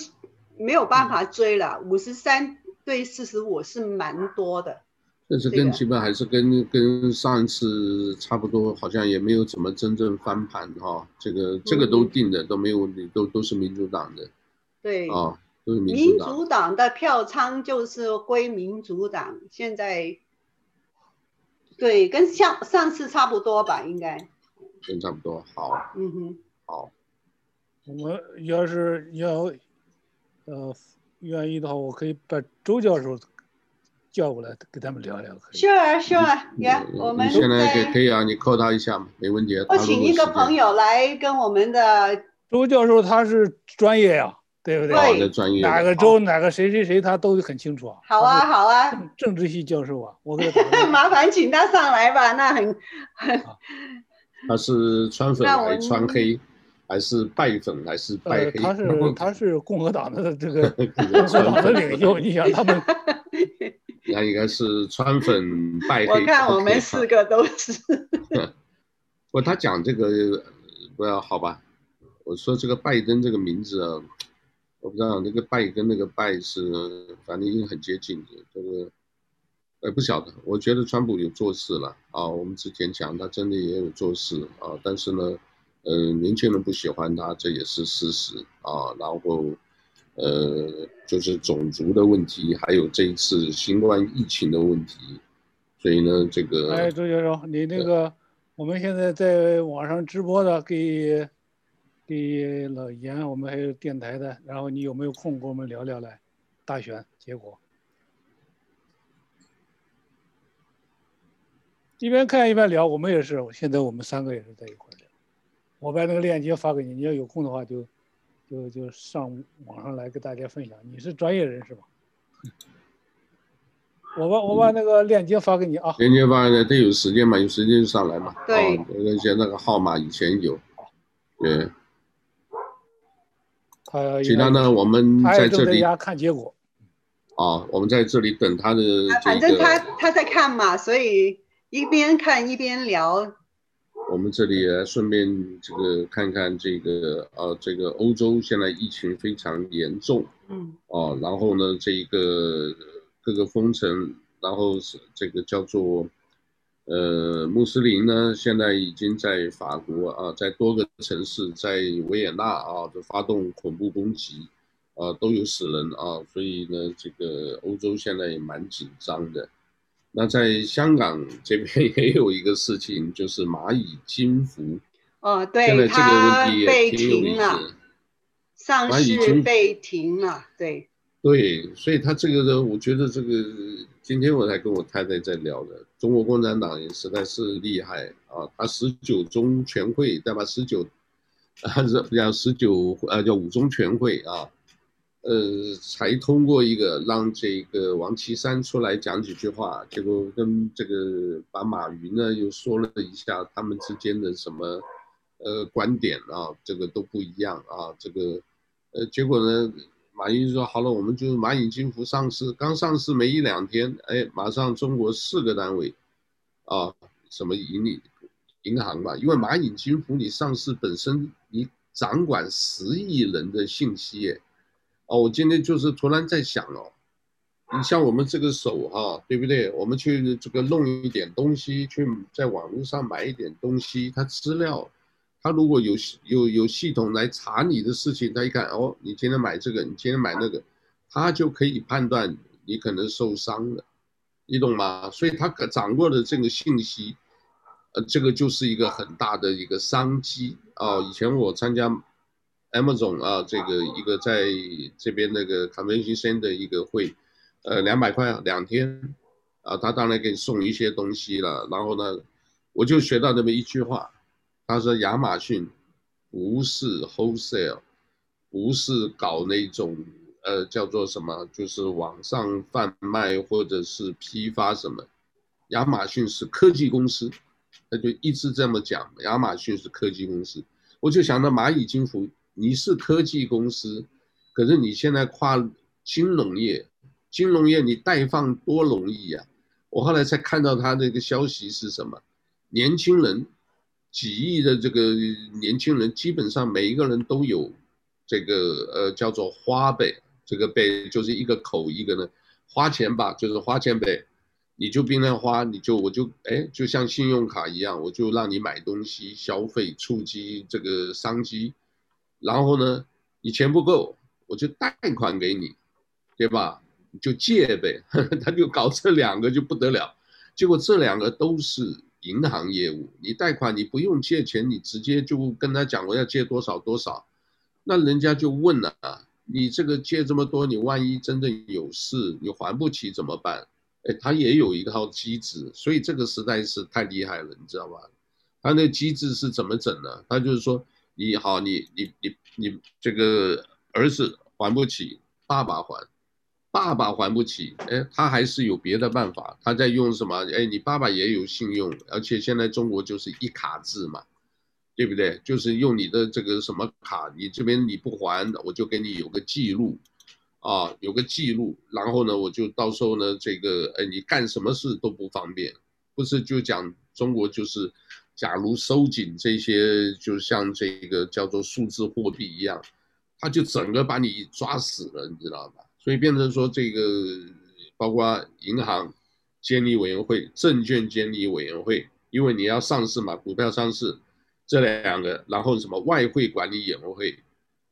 没有办法追了，五十三对四十五是蛮多的。但是跟基本还是跟跟上一次差不多，好像也没有怎么真正翻盘哈、哦。这个这个都定的、嗯、都没有问题，都都是民主党的。对啊、哦，都是民主党。民主党的票仓就是归民主党，现在对跟上上次差不多吧，应该。跟差不多，好。嗯哼，好。我要是要。呃，愿意的话，我可以把周教授叫过来，跟他们聊聊。可以。是啊，是啊，你看，我们现在可以可以啊，你 call 他一下嘛，没问题。我请一个朋友来跟我们的周教授，他是专业呀，对不对？对，专业。哪个州哪个谁谁谁，他都很清楚啊。好啊，好啊。政治系教授啊，我给他。麻烦请他上来吧，那很。他是川粉还是川黑？还是拜粉还是拜黑？呃、他是他是共和党的这个共和党的领袖，你想他们，那应该是川粉拜黑。我看我们四个都是。不，他讲这个不要好吧？我说这个拜登这个名字啊，我不知道那个拜跟那个拜是，反正已经很接近的。这个，哎，不晓得。我觉得川普有做事了啊。我们之前讲他真的也有做事啊，但是呢。嗯，年轻人不喜欢他，这也是事实啊。然后，呃，就是种族的问题，还有这一次新冠疫情的问题，所以呢，这个。哎，周教授，你那个我们现在在网上直播的，给给老严，我们还有电台的，然后你有没有空跟我们聊聊来大选结果？一边看一边聊，我们也是，现在我们三个也是在一块聊。我把那个链接发给你，你要有空的话就，就就上网上来跟大家分享。你是专业人士吧？我把我把那个链接发给你啊。链接发给你，得有时间嘛，有时间就上来嘛。对。那些那个号码以前有。对。他。其他呢？我们在这里看结果。啊，我们在这里等他的。反正他他在看嘛，所以一边看一边聊。我们这里也顺便这个看看这个呃，这个欧洲现在疫情非常严重，嗯，哦，然后呢，这一个各个封城，然后是这个叫做呃穆斯林呢，现在已经在法国啊，在多个城市，在维也纳啊，就发动恐怖攻击，啊，都有死人啊，所以呢，这个欧洲现在也蛮紧张的。那在香港这边 也有一个事情，就是蚂蚁金服。哦，对，现在这个问题也挺有意思。上市被停了，对。对，所以他这个呢，我觉得这个今天我才跟我太太在聊的，中国共产党也实在是厉害啊！他十九中全会对吧？十九，啊是叫十九呃叫五中全会啊，呃，才通过一个让这个王岐山出来讲几句话，结果跟这个把马云呢又说了一下他们之间的什么呃观点啊，这个都不一样啊，这个呃结果呢，马云说好了，我们就蚂蚁金服上市，刚上市没一两天，哎，马上中国四个单位啊，什么盈利。银行吧，因为蚂蚁金服你上市本身，你掌管十亿人的信息，哎，哦，我今天就是突然在想哦，你像我们这个手哈，对不对？我们去这个弄一点东西，去在网络上买一点东西，它资料，他如果有有有系统来查你的事情，他一看哦，你今天买这个，你今天买那个，他就可以判断你可能受伤了，你懂吗？所以他可掌握的这个信息。呃，这个就是一个很大的一个商机啊！以前我参加 M 总啊，这个一个在这边那个 Convention 的一个会，呃，两百块两天，啊，他当然给你送一些东西了。然后呢，我就学到这么一句话，他说亚马逊不是 wholesale，不是搞那种呃叫做什么，就是网上贩卖或者是批发什么，亚马逊是科技公司。他就一直这么讲，亚马逊是科技公司，我就想到蚂蚁金服，你是科技公司，可是你现在跨金融业，金融业你代放多容易呀、我后来才看到他那个消息是什么，年轻人，几亿的这个年轻人，基本上每一个人都有这个呃叫做花呗，这个呗就是一个口一个呢，花钱吧，就是花钱呗。你就冰量花，你就我就哎，就像信用卡一样，我就让你买东西消费，触及这个商机。然后呢，你钱不够，我就贷款给你，对吧？你就借呗。他就搞这两个就不得了。结果这两个都是银行业务，你贷款你不用借钱，你直接就跟他讲我要借多少多少，那人家就问了啊，你这个借这么多，你万一真的有事，你还不起怎么办？哎，他也有一套机制，所以这个实在是太厉害了，你知道吧？他那机制是怎么整呢？他就是说，你好，你你你你这个儿子还不起，爸爸还，爸爸还不起，哎，他还是有别的办法，他在用什么？哎，你爸爸也有信用，而且现在中国就是一卡制嘛，对不对？就是用你的这个什么卡，你这边你不还，我就给你有个记录。啊，有个记录，然后呢，我就到时候呢，这个，哎，你干什么事都不方便，不是就讲中国就是，假如收紧这些，就像这个叫做数字货币一样，他就整个把你抓死了，你知道吧？所以变成说这个，包括银行监理委员会、证券监理委员会，因为你要上市嘛，股票上市，这两个，然后什么外汇管理委员会，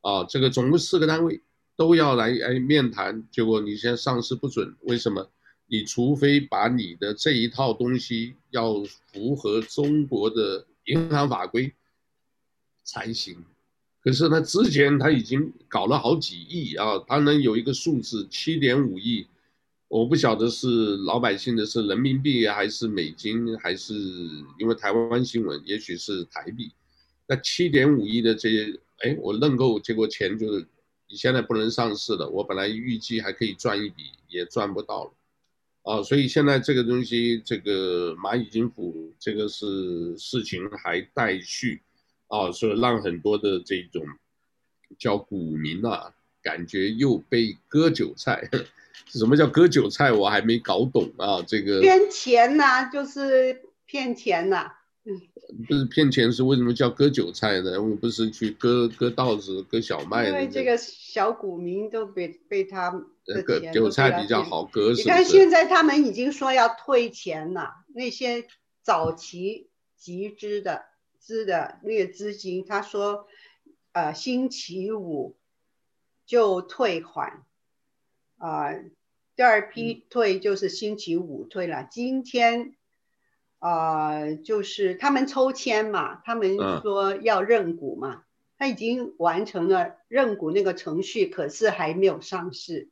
啊，这个总共四个单位。都要来哎面谈，结果你现在上市不准，为什么？你除非把你的这一套东西要符合中国的银行法规才行。可是他之前他已经搞了好几亿啊，他能有一个数字七点五亿，我不晓得是老百姓的是人民币还是美金，还是因为台湾新闻，也许是台币。那七点五亿的这些，哎，我认购，结果钱就是。你现在不能上市了，我本来预计还可以赚一笔，也赚不到了，啊，所以现在这个东西，这个蚂蚁金服，这个是事情还待续，啊，所以让很多的这种叫股民啊，感觉又被割韭菜。什么叫割韭菜？我还没搞懂啊，这个骗钱呐、啊，就是骗钱呐、啊。不是骗钱，是为什么叫割韭菜呢？我们不是去割割稻子、割小麦。因为这个小股民都被被他割韭菜比较好割。你看现在他们已经说要退钱了，那些早期集资的资的那个资金，他说，呃，星期五就退款，啊、呃，第二批退就是星期五退了，嗯、今天。啊、呃，就是他们抽签嘛，他们说要认股嘛，嗯、他已经完成了认股那个程序，可是还没有上市。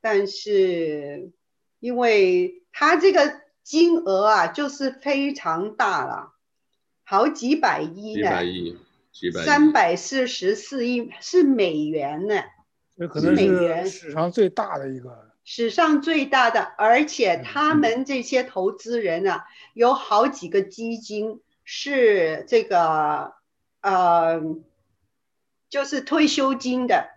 但是，因为他这个金额啊，就是非常大了，好几百亿呢，几百亿，几百亿，三百四十四亿是美元呢，这可能是史上最大的一个，史上最大的，而且他们这些投资人啊，有好几个基金是这个呃，就是退休金的，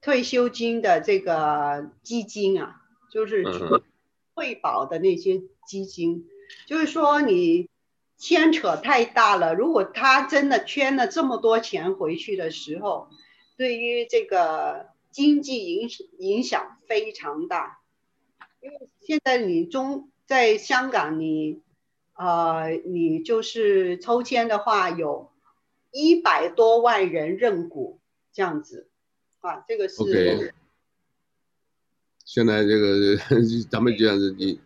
退休金的这个基金啊，就是退保的那些基金，就是说你牵扯太大了，如果他真的圈了这么多钱回去的时候，对于这个。经济影影响非常大，因为现在你中在香港你，呃，你就是抽签的话，有一百多万人认股这样子，啊，这个是。现在这个 咱们这样子，你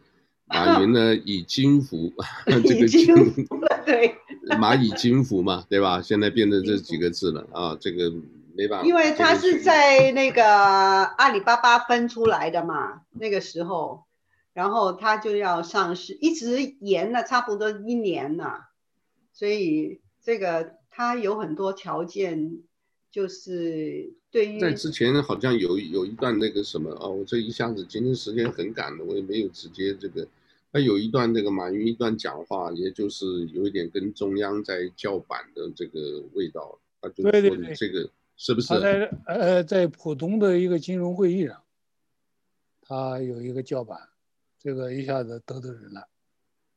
马云呢 以金服，这个金服对，蚂蚁金服嘛，对吧？现在变成这几个字了啊，这个。没办法，因为他是在那个阿里巴巴分出来的嘛，那个时候，然后他就要上市，一直延了差不多一年了，所以这个他有很多条件，就是对于在之前好像有有一段那个什么哦，我这一下子今天时间很赶的，我也没有直接这个，他有一段那个马云一段讲话，也就是有一点跟中央在叫板的这个味道，他就说你这个。是不是？他在呃，在浦东的一个金融会议上，他有一个叫板，这个一下子得罪人了。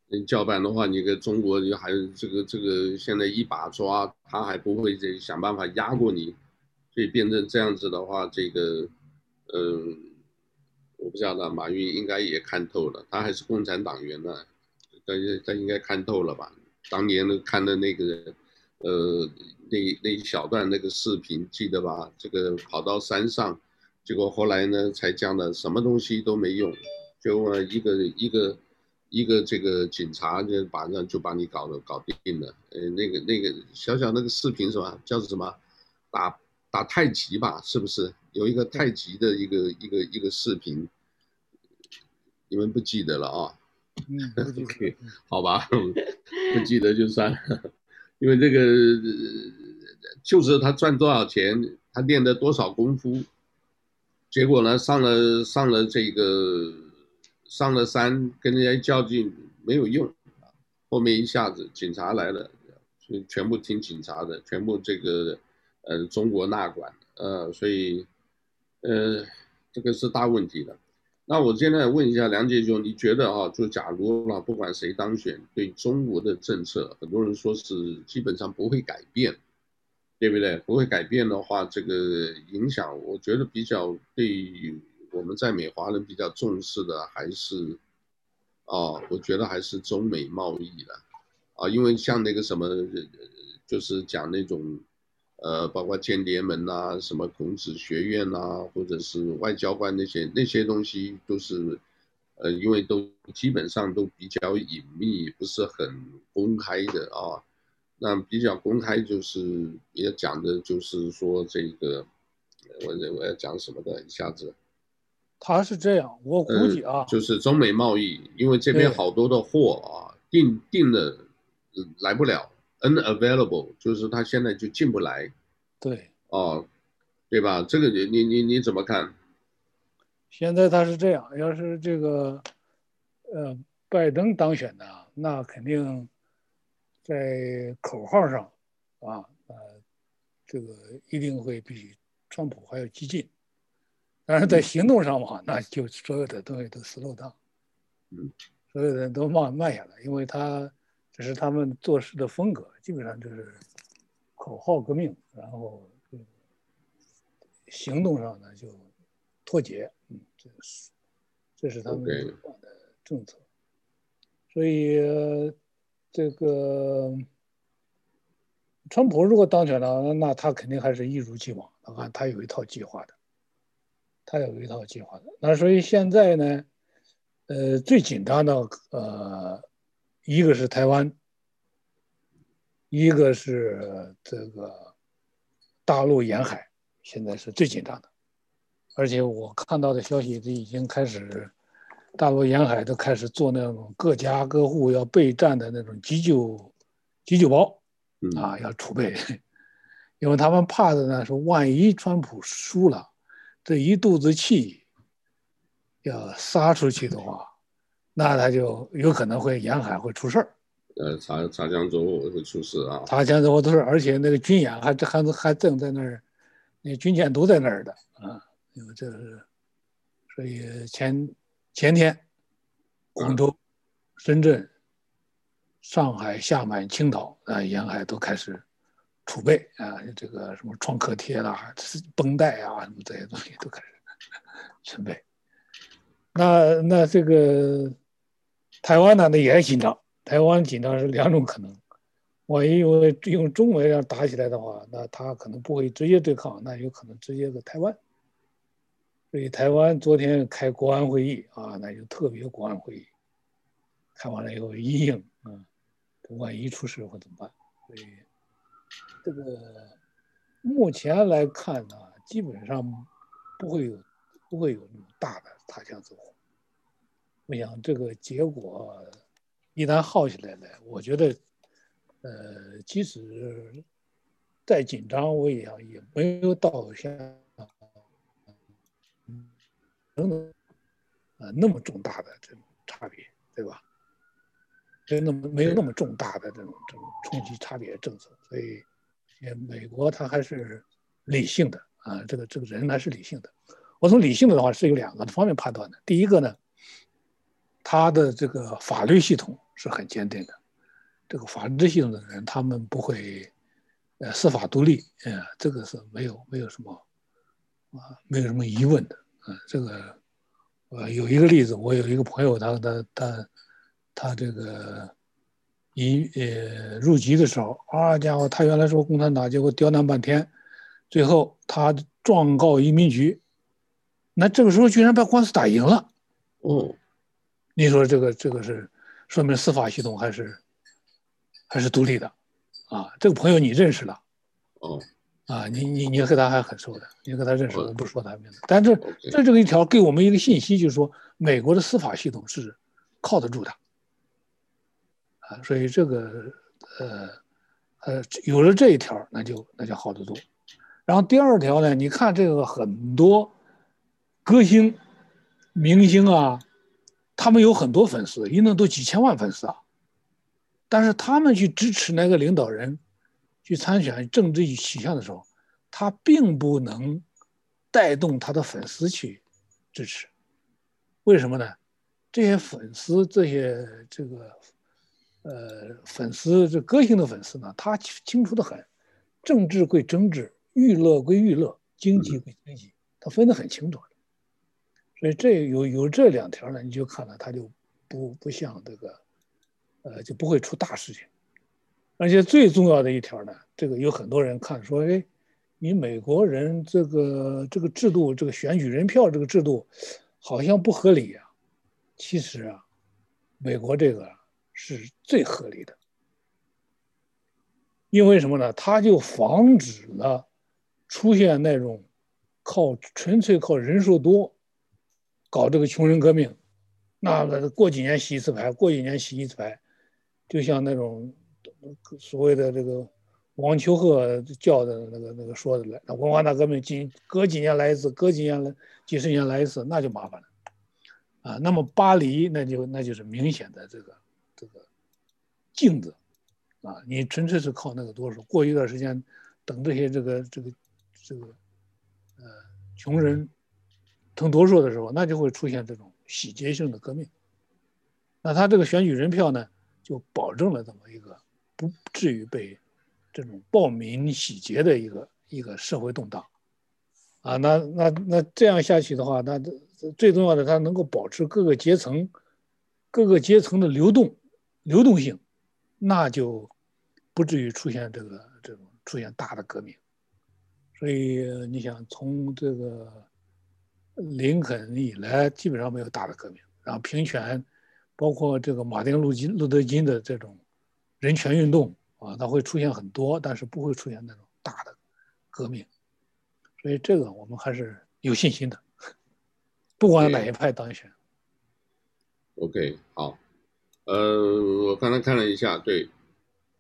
你叫板的话，你跟中国就还是这个这个现在一把抓，他还不会这想办法压过你，所以变成这样子的话，这个嗯，我不知道，马云应该也看透了，他还是共产党员呢，他他应该看透了吧？当年的看的那个呃。那那一小段那个视频记得吧？这个跑到山上，结果后来呢才讲的什么东西都没用，就一个一个一个这个警察就把那就把你搞了搞定了。呃，那个那个小小那个视频是吧？叫做什么？打打太极吧？是不是？有一个太极的一个一个一个视频，你们不记得了啊？嗯，OK，好吧，不记得就算了。因为这个就是他赚多少钱，他练的多少功夫，结果呢，上了上了这个上了山跟人家较劲没有用，后面一下子警察来了，就全部听警察的，全部这个呃中国纳管，呃所以呃这个是大问题的。那我现在问一下梁杰兄，你觉得啊，就假如啊，不管谁当选，对中国的政策，很多人说是基本上不会改变，对不对？不会改变的话，这个影响，我觉得比较对我们在美华人比较重视的还是，啊，我觉得还是中美贸易的，啊，因为像那个什么，就是讲那种。呃，包括间谍门呐，什么孔子学院呐，或者是外交官那些那些东西，都是，呃，因为都基本上都比较隐秘，不是很公开的啊。那比较公开就是也讲的就是说这个，我我要讲什么的，一下子。他是这样，我估计啊，呃，就是中美贸易，因为这边好多的货啊，订订了，来不了。Unavailable 就是他现在就进不来，对，哦，对吧？这个你你你你怎么看？现在他是这样，要是这个，呃，拜登当选的，那肯定在口号上，啊，呃，这个一定会比川普还要激进，但是在行动上嘛，那就所有的东西都 slow down，嗯，所有的人都慢慢下来，因为他。这是他们做事的风格，基本上就是口号革命，然后行动上呢就脱节，嗯，这是这是他们的政策。所以这个川普如果当选了，那他肯定还是一如既往，他看他有一套计划的，他有一套计划的。那所以现在呢，呃，最紧张的呃。一个是台湾，一个是这个大陆沿海，现在是最紧张的，而且我看到的消息都已经开始，大陆沿海都开始做那种各家各户要备战的那种急救急救包，啊，要储备，因为他们怕的呢是万一川普输了，这一肚子气要撒出去的话，那他就有可能会沿海会出事儿。呃，查查江走火会出事啊！查江走火都是，而且那个军演还还还正在那儿，那军舰都在那儿的啊。因为这是，所以前前天，广州、深圳、上海、厦门、青岛啊，沿海都开始储备啊，这个什么创可贴啦、绷带啊，什么这些东西都开始 准备。那那这个台湾呢，那也紧张。台湾紧张是两种可能，万一我用中文要打起来的话，那他可能不会直接对抗，那有可能直接在台湾。所以台湾昨天开国安会议啊，那就特别国安会议，开完了以后一应啊，万一出事会怎么办？所以这个目前来看呢，基本上不会有不会有那么大的擦枪走火。我想这个结果。一旦耗起来了，我觉得，呃，即使再紧张，我也也没有到像，等等，啊，那么重大的这种差别，对吧？没那么没有那么重大的这种这种冲击差别政策，所以，也美国它还是理性的啊，这个这个人还是理性的。我从理性的的话是有两个方面判断的，第一个呢，他的这个法律系统。是很坚定的，这个法治系统的人，他们不会，呃，司法独立，呃，这个是没有没有什么，啊，没有什么疑问的，啊，这个，呃，有一个例子，我有一个朋友，他他他他这个一呃入籍的时候，啊家伙，他原来说共产党，结果刁难半天，最后他状告移民局，那这个时候居然把官司打赢了，哦，你说这个这个是？说明司法系统还是还是独立的，啊，这个朋友你认识了，哦，啊，你你你和他还很熟的，你和他认识，我不说他名字，但这这这个一条给我们一个信息，就是说美国的司法系统是靠得住的，啊，所以这个呃呃有了这一条，那就那就好得多。然后第二条呢，你看这个很多歌星、明星啊。他们有很多粉丝，一弄都几千万粉丝啊！但是他们去支持那个领导人去参选政治取向的时候，他并不能带动他的粉丝去支持。为什么呢？这些粉丝，这些这个呃粉丝，这个性的粉丝呢，他清楚的很，政治归政治，娱乐归娱乐，经济归经济，他分得很清楚。这有有这两条呢，你就看了，他就不不像这个，呃，就不会出大事情。而且最重要的一条呢，这个有很多人看说，哎，你美国人这个这个制度，这个选举人票这个制度，好像不合理啊。其实啊，美国这个是最合理的，因为什么呢？它就防止了出现那种靠纯粹靠人数多。搞这个穷人革命，那过几年洗一次牌，过几年洗一次牌，就像那种所谓的这个王秋贺叫的那个那个说的来，那文化大革命几隔几年来一次，隔几年来几十年来一次，那就麻烦了啊。那么巴黎那就那就是明显的这个这个镜子啊，你纯粹是靠那个多数，过一段时间等这些这个这个这个呃穷人。成多数的时候，那就会出现这种洗劫性的革命。那他这个选举人票呢，就保证了这么一个不至于被这种暴民洗劫的一个一个社会动荡。啊，那那那这样下去的话，那最重要的，它能够保持各个阶层各个阶层的流动流动性，那就不至于出现这个这种出现大的革命。所以你想从这个。林肯以来基本上没有大的革命，然后平权，包括这个马丁路金路德金的这种人权运动啊，它会出现很多，但是不会出现那种大的革命，所以这个我们还是有信心的，不管哪一派当选。OK，好，呃，我刚才看了一下，对，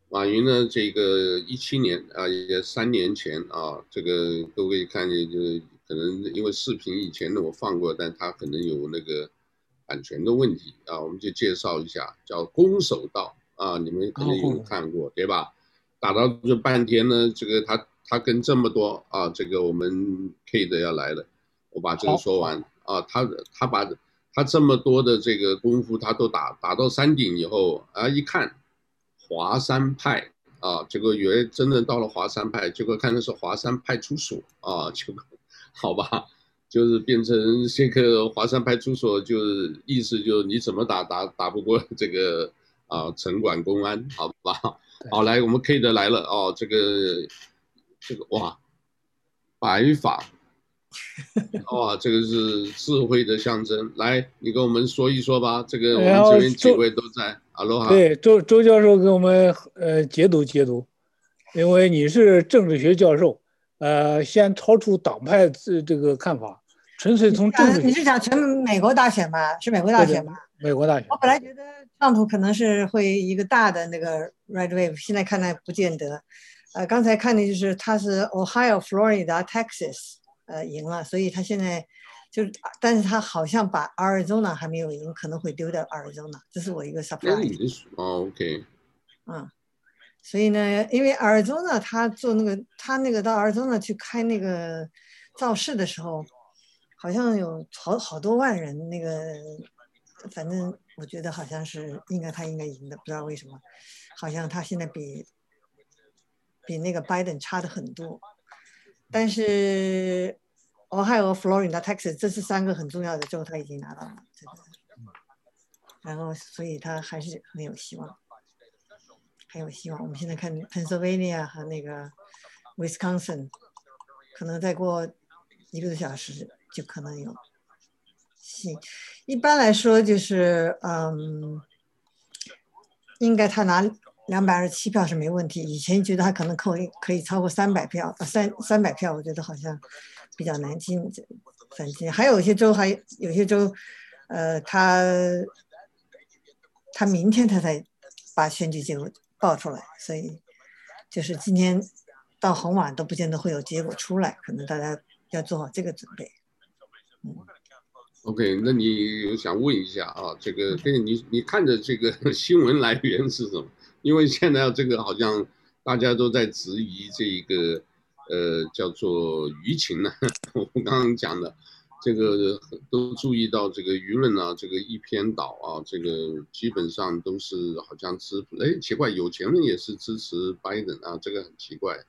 马云呢，这个一七年啊，也三年前啊，这个各位看见就是。可能因为视频以前呢我放过，但它可能有那个版权的问题啊，我们就介绍一下，叫《攻守道》啊，你们可能有看过对吧？打到这半天呢，这个他他跟这么多啊，这个我们 Kate 要来了，我把这个说完啊，他他把他这么多的这个功夫他都打打到山顶以后啊，一看华山派。啊，结果以为真的到了华山派，结果看的是华山派出所啊，就好吧，就是变成这个华山派出所，就是意思就是你怎么打打打不过这个啊城管公安，好吧？好，来我们 Kate 来了哦，这个这个哇，白发。哇，这个是智慧的象征。来，你跟我们说一说吧。这个我们这边几位都在。哈喽哈。对，周周教授给我们呃解读解读，因为你是政治学教授，呃，先超出党派这这个看法，纯粹从政治。你是想全美国大选吗？是美国大选吗？美国大选。我本来觉得特朗普可能是会一个大的那个 red wave，现在看来不见得。呃，刚才看的就是他是 Ohio、Florida、Texas。呃，赢了，所以他现在就是，但是他好像把 Arizona 还没有赢，可能会丢掉 Arizona，这是我一个 surprise。哦，OK。嗯，所以呢，因为 Arizona 他做那个，他那个到 Arizona 去开那个造势的时候，好像有好好多万人，那个，反正我觉得好像是应该他应该赢的，不知道为什么，好像他现在比比那个 Biden 差的很多。但是，Ohio、Florida、Texas 这是三个很重要的州，他已经拿到了这个，然后所以他还是很有希望，还有希望。我们现在看 Pennsylvania 和那个 Wisconsin，可能再过一个多小时就可能有行。一般来说就是，嗯，应该他拿。两百二十七票是没问题，以前觉得他可能扣可以超过三百票，三三百票，我觉得好像比较难进，反击还有一些州还有些州，呃，他他明天他才把选举结果报出来，所以就是今天到很晚都不见得会有结果出来，可能大家要做好这个准备。嗯，OK，那你想问一下啊，这个跟你你看的这个 新闻来源是什么？因为现在这个好像大家都在质疑这一个，呃，叫做舆情呢。我刚刚讲的这个都注意到这个舆论啊，这个一篇倒啊，这个基本上都是好像支，哎，奇怪，有钱人也是支持拜登啊，这个很奇怪。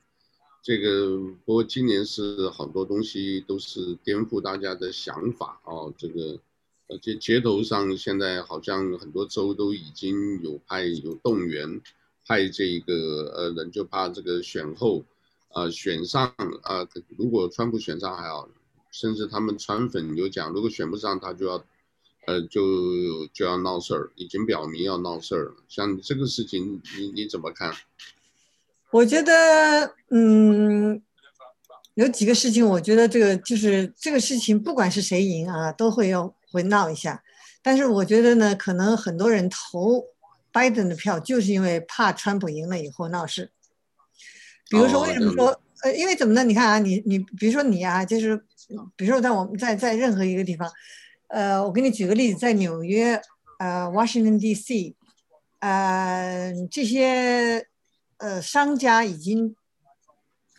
这个不过今年是好多东西都是颠覆大家的想法啊，这个。而且街头上现在好像很多州都已经有派有动员，派这个呃人，就怕这个选后，呃选上啊、如果川普选上还好，甚至他们川粉有讲，如果选不上他就要，呃就就要闹事儿，已经表明要闹事儿了。像这个事情你你怎么看？我觉得嗯，有几个事情，我觉得这个就是这个事情，不管是谁赢啊，都会要。会闹一下，但是我觉得呢，可能很多人投拜登的票，就是因为怕川普赢了以后闹事。比如说，为什么说？哦、呃，因为怎么呢？你看啊，你你，比如说你啊，就是，比如说在我们在在任何一个地方，呃，我给你举个例子，在纽约，呃，Washington D.C.，呃，这些呃商家已经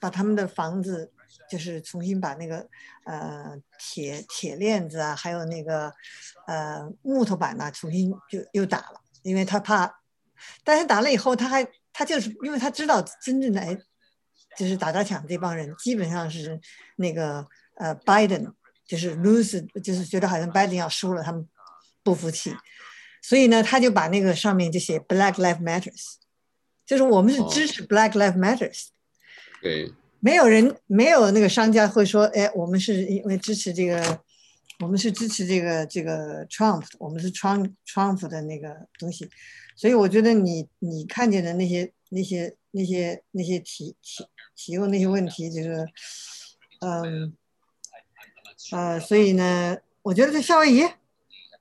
把他们的房子。就是重新把那个呃铁铁链子啊，还有那个呃木头板呐、重新就又打了，因为他怕，但是打了以后，他还他就是因为他知道真正的，就是打砸抢这帮人基本上是那个呃，Biden，就是 lose，就是觉得好像 Biden 要输了，他们不服气，所以呢，他就把那个上面就写 Black Lives Matters，就是我们是支持 Black Lives Matters，对。Oh. 没有人，没有那个商家会说，哎，我们是因为支持这个，我们是支持这个这个 Trump，我们是 Trump Trump 的那个东西，所以我觉得你你看见的那些那些那些那些提提提问那些问题，就是，嗯，呃，所以呢，我觉得这夏威夷，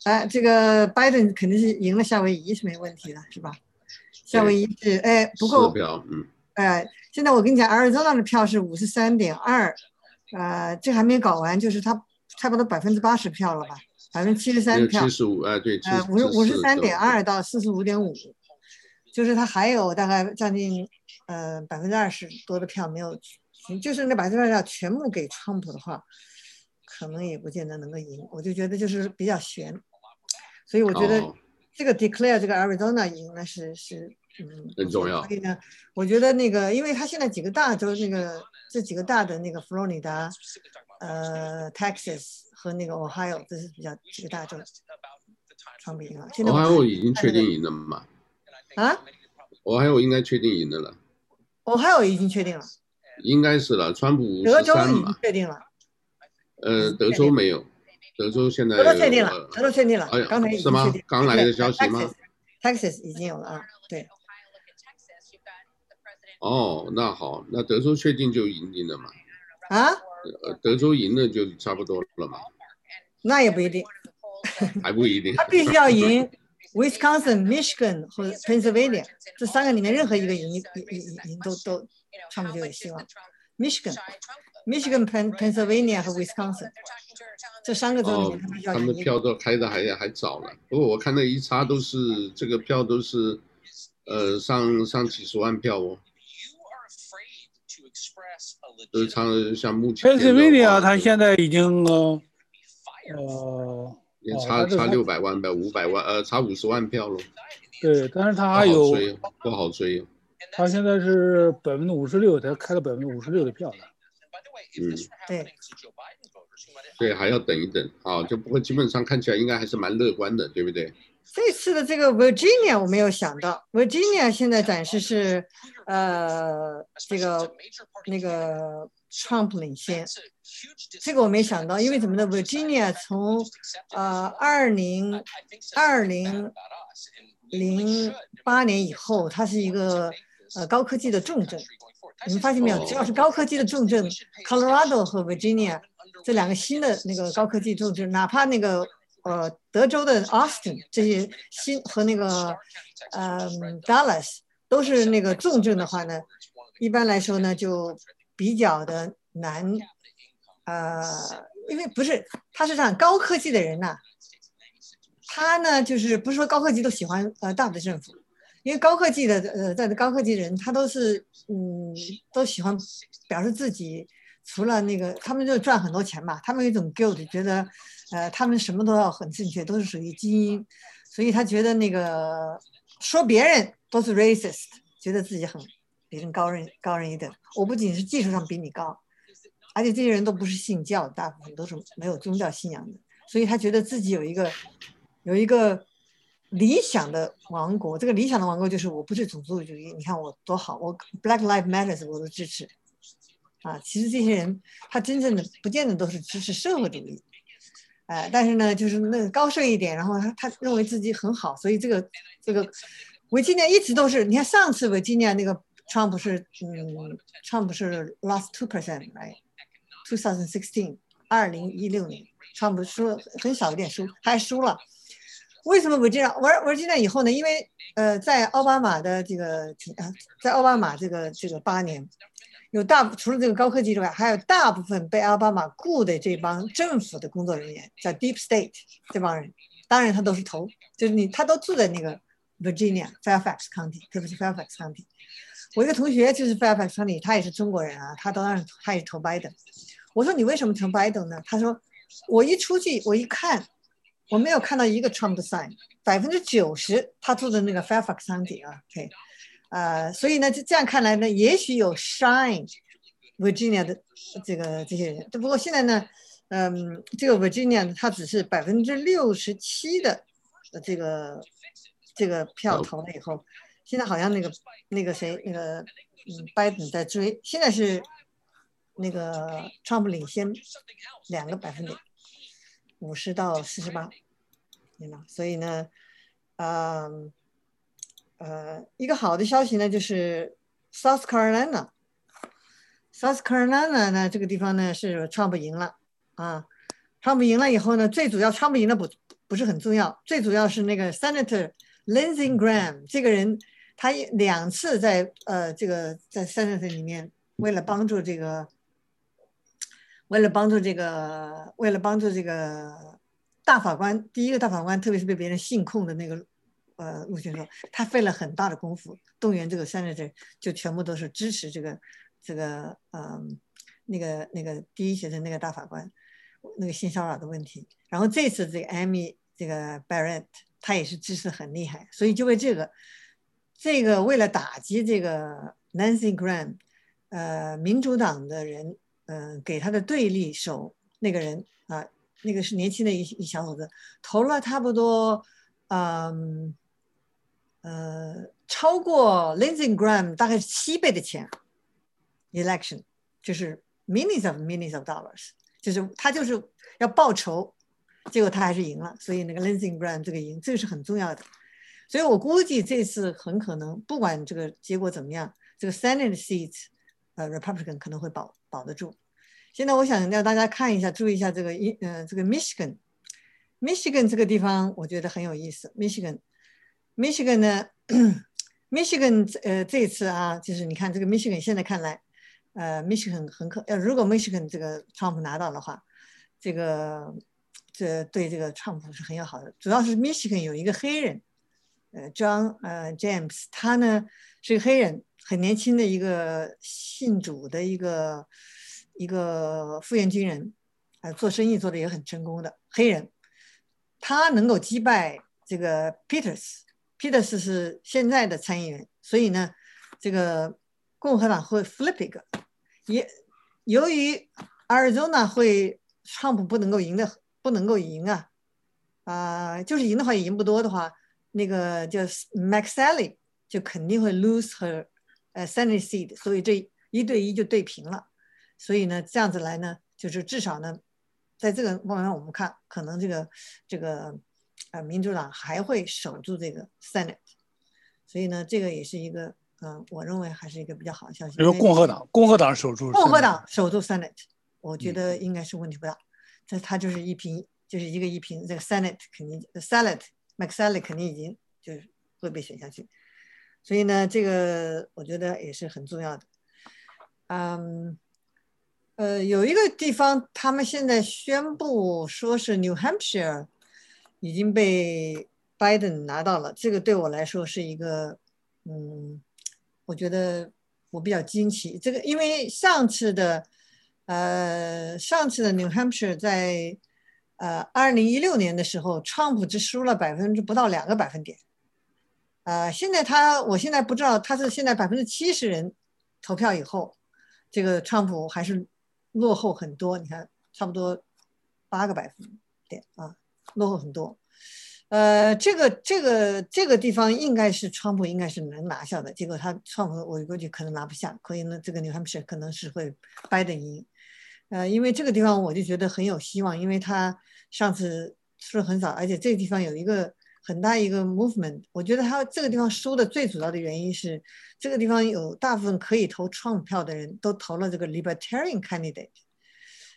哎，这个拜登肯定是赢了夏威夷是没问题的，是吧？夏威夷是哎不够，嗯。哎，现在我跟你讲，阿尔兹纳的票是五十三点二，呃，这还没搞完，就是他差不多百分之八十票了吧，百分之七十三票，七十五，哎，对，呃，五十五十三点二到四十五点五，就是他还有大概将近呃百分之二十多的票没有，就是那百分之二十票全部给川普的话，可能也不见得能够赢。我就觉得就是比较悬，所以我觉得这个 declare 这个 Arizona 赢呢是是。嗯，很重要。所以呢，我觉得那个，因为他现在几个大州，那个这几个大的那个佛罗里达、呃，Texas 和那个 Ohio，这是比较几个大州，川普赢了。Ohio 已经确定赢了嘛？啊？Ohio 应该确定赢的了。Ohio 已经确定了。应该是了，川普德州已经确定了。呃，德州没有，德州现在。德州确定了，德州确定了。哎呀，刚才是吗？刚来的消息吗？Texas 已经有了啊，对。哦，那好，那德州确定就赢定了嘛？啊？呃，德州赢了就差不多了嘛？那也不一定，还不一定。他必须要赢 Wisconsin、Michigan 或者 Pennsylvania 这三个里面任何一个赢，赢赢赢都都，他们就有希望。Michigan、Michigan、Penn、Pennsylvania 和 Wisconsin 这三个州里面，他们票都开的还还早了，不过我看那一差都是这个票都是，呃，上上几十万票哦。都是长像目前。Pennsylvania 他现在已经呃，也差差六百万呗，五百万呃，差五十万票了。对，但是他还有不好追。他现在是百分之五十六，才开了百分之五十六的票呢。嗯，对。对，还要等一等啊，就不过基本上看起来应该还是蛮乐观的，对不对？这次的这个 Virginia 我没有想到，Virginia 现在暂时是，呃，这个那个 Trump 领先，这个我没想到，因为怎么呢？Virginia 从呃二零二零零八年以后，它是一个呃高科技的重镇，你们发现没有？只要是高科技的重镇，Colorado 和 Virginia 这两个新的那个高科技重镇，哪怕那个。呃，德州的 Austin 这些新和那个，呃，Dallas 都是那个重镇的话呢，一般来说呢就比较的难，呃，因为不是他是这样高科技的人呐，他呢就是不是说高科技都喜欢呃大的政府，因为高科技的呃在高科技人他都是嗯都喜欢表示自己除了那个他们就赚很多钱嘛，他们有一种 guilt 觉得。呃，他们什么都要很正确，都是属于精英，所以他觉得那个说别人都是 racist，觉得自己很比人高人高人一等。我不仅是技术上比你高，而且这些人都不是信教，大部分都是没有宗教信仰的，所以他觉得自己有一个有一个理想的王国。这个理想的王国就是我不是种族主义，你看我多好，我 Black Lives Matters 我都支持。啊，其实这些人他真正的不见得都是支持社会主义。呃，但是呢，就是那个高盛一点，然后他他认为自己很好，所以这个这个维吉尼亚一直都是，你看上次维吉尼亚那个川普是，嗯，川普是 lost two percent，来，two thousand sixteen，二零一六年，川普输很少一点输，还输了。为什么维吉尼亚玩维吉尼亚以后呢？因为呃，在奥巴马的这个呃，在奥巴马这个这个八年。有大除了这个高科技之外，还有大部分被奥巴马雇的这帮政府的工作人员，叫 Deep State 这帮人，当然他都是投，就是你他都住在那个 Virginia Fairfax County，特别是 Fairfax County。我一个同学就是 Fairfax County，他也是中国人啊，他当然他也是投拜登。我说你为什么投拜登呢？他说我一出去我一看，我没有看到一个 Trump sign，百分之九十他住的那个 Fairfax County 啊，OK。呃，所以呢，就这样看来呢，也许有 shine Virginia 的这个这些人，只不过现在呢，嗯，这个 Virginia 它只是百分之六十七的这个这个票投了以后，现在好像那个那个谁那个嗯拜登在追，现在是那个 Trump 领先两个百分点，五十到四十八，对吗？所以呢，嗯。呃，一个好的消息呢，就是 South Carolina，South Carolina 呢这个地方呢是唱不赢了啊唱不赢了以后呢，最主要唱不赢了不不是很重要，最主要是那个 Senator Lindsey Graham 这个人，他两次在呃这个在 Senator 里面为了帮助这个为了帮助这个，为了帮助这个大法官，第一个大法官，特别是被别人信控的那个，呃，陆先生，他费了很大的功夫，动员这个 senator 就全部都是支持这个，这个，嗯、呃，那个那个第一学生那个大法官，那个性骚扰的问题。然后这次这个 Amy 这个 Barrett，他也是支持很厉害，所以就为这个，这个为了打击这个 Nancy Graham。呃，民主党的人，嗯、给他的对立手那个人啊，那个是年轻的一一小伙子，投了差不多，嗯，呃，超过 Lindsey Graham 大概是七倍的钱，election 就是 millions of millions of dollars，就是他就是要报仇，结果他还是赢了，所以那个 Lindsey Graham 这个赢，这个是很重要的，所以我估计这次很可能不管这个结果怎么样，这个 Senate seats。呃，Republican 可能会保保得住。现在我想让大家看一下，注意一下这个一呃这个 Michigan，Michigan 这个地方我觉得很有意思。Michigan，Michigan 呢，Michigan 呃这一次啊，就是你看这个 Michigan 现在看来，呃，Michigan 很可呃，如果 Michigan 这个 Trump 拿到的话，这个这对这个 Trump 是很有好的。主要是 Michigan 有一个黑人，呃，John 呃 James，他呢是个黑人。很年轻的一个信主的一个一个复员军人，啊，做生意做的也很成功的黑人，他能够击败这个 Peters，Peters 是现在的参议员，所以呢，这个共和党会 flip 一个，也由于 Arizona 会 Trump 不能够赢的不能够赢啊，啊、就是赢的话也赢不多的话，那个叫 McSally 就肯定会 lose her。呃，Senate seat，所以这一对一就对平了，所以呢，这样子来呢，就是至少呢，在这个方面我们看，可能这个这个呃，民主党还会守住这个 Senate，所以呢，这个也是一个嗯、呃，我认为还是一个比较好的消息。比如共和党，共和党守住，共和党守住 Senate，我觉得应该是问题不大。这、嗯、他就是一平，就是一个一平，这个 Senate 肯定 Salad，McSally 肯定已经就是会被选下去。所以呢，这个我觉得也是很重要的。嗯，呃，有一个地方，他们现在宣布说是 New Hampshire 已经被 Biden 拿到了。这个对我来说是一个，嗯，我觉得我比较惊奇。这个因为上次的，呃，上次的 New Hampshire 在呃二零一六年的时候，Trump 只输了百分之不到两个百分点。呃，现在他，我现在不知道他是现在百分之七十人投票以后，这个川普还是落后很多。你看，差不多八个百分点啊，落后很多。呃，这个这个这个地方应该是川普应该是能拿下的，结果他川普我估计可能拿不下，所以呢，这个 New Hampshire 可能是会掰的赢。呃，因为这个地方我就觉得很有希望，因为他上次输很少，而且这个地方有一个。很大一个 movement，我觉得他这个地方输的最主要的原因是，这个地方有大部分可以投 Trump 票的人都投了这个 Libertarian candidate，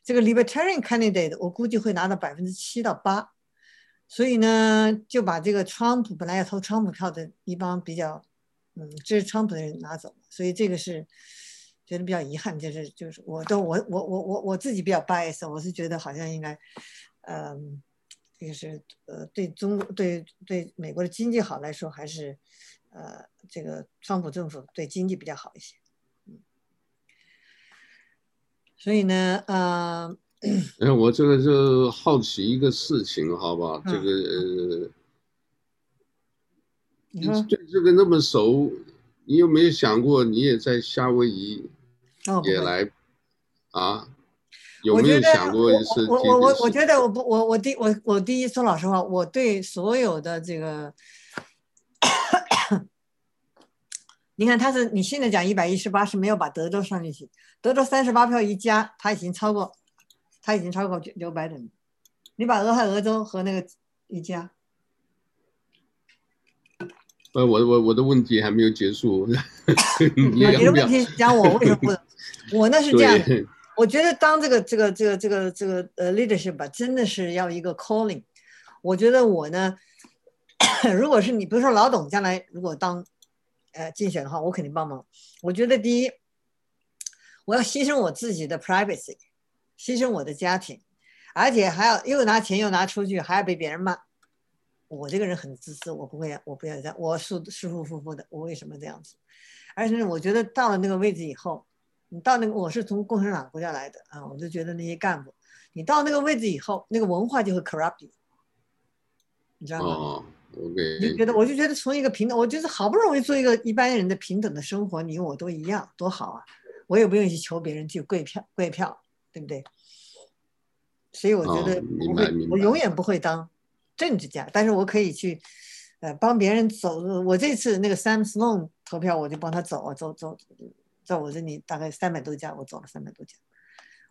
这个 Libertarian candidate 我估计会拿到百分之七到八，所以呢就把这个 Trump 本来要投 Trump 票的一帮比较嗯支持 Trump 的人拿走了，所以这个是觉得比较遗憾，就是就是我都我我我我我自己比较 bias，我是觉得好像应该嗯。这个是呃，对中国对对美国的经济好来说，还是呃，这个川普政府对经济比较好一些。嗯，所以呢，呃，哎，我这个就好奇一个事情，好不好？嗯、这个呃，你对这个那么熟，你有没有想过，你也在夏威夷也来、哦、啊？有没有想过一次？我我我我觉得我不我我第我我第一说老实话，我对所有的这个，你看他是你现在讲一百一十八是没有把德州算进去，德州三十八票一加，他已经超过，他已经超过九百人，你把俄亥俄州和那个一加，呃，我我我的问题还没有结束，你的问题讲我为什么不？我那是这样。我觉得当这个这个这个这个这个呃 leadership 吧，真的是要一个 calling。我觉得我呢，如果是你，比如说老董将来如果当呃竞选的话，我肯定帮忙。我觉得第一，我要牺牲我自己的 privacy，牺牲我的家庭，而且还要又拿钱又拿出去，还要被别人骂。我这个人很自私，我不会，我不要这样，我舒舒舒服服的，我为什么这样子？而且我觉得到了那个位置以后，你到那个，我是从共产党国家来的啊，我就觉得那些干部，你到那个位置以后，那个文化就会 corrupt，你知道吗？哦，OK。你就觉得，我就觉得从一个平等，我就是好不容易做一个一般人的平等的生活，你我都一样，多好啊！我也不用去求别人去跪票跪票，对不对？所以我觉得不会，我永远不会当。政治家，但是我可以去，呃，帮别人走。我这次那个 Sam Sloan 投票，我就帮他走啊，走走，在我这里大概三百多家，我走了三百多家，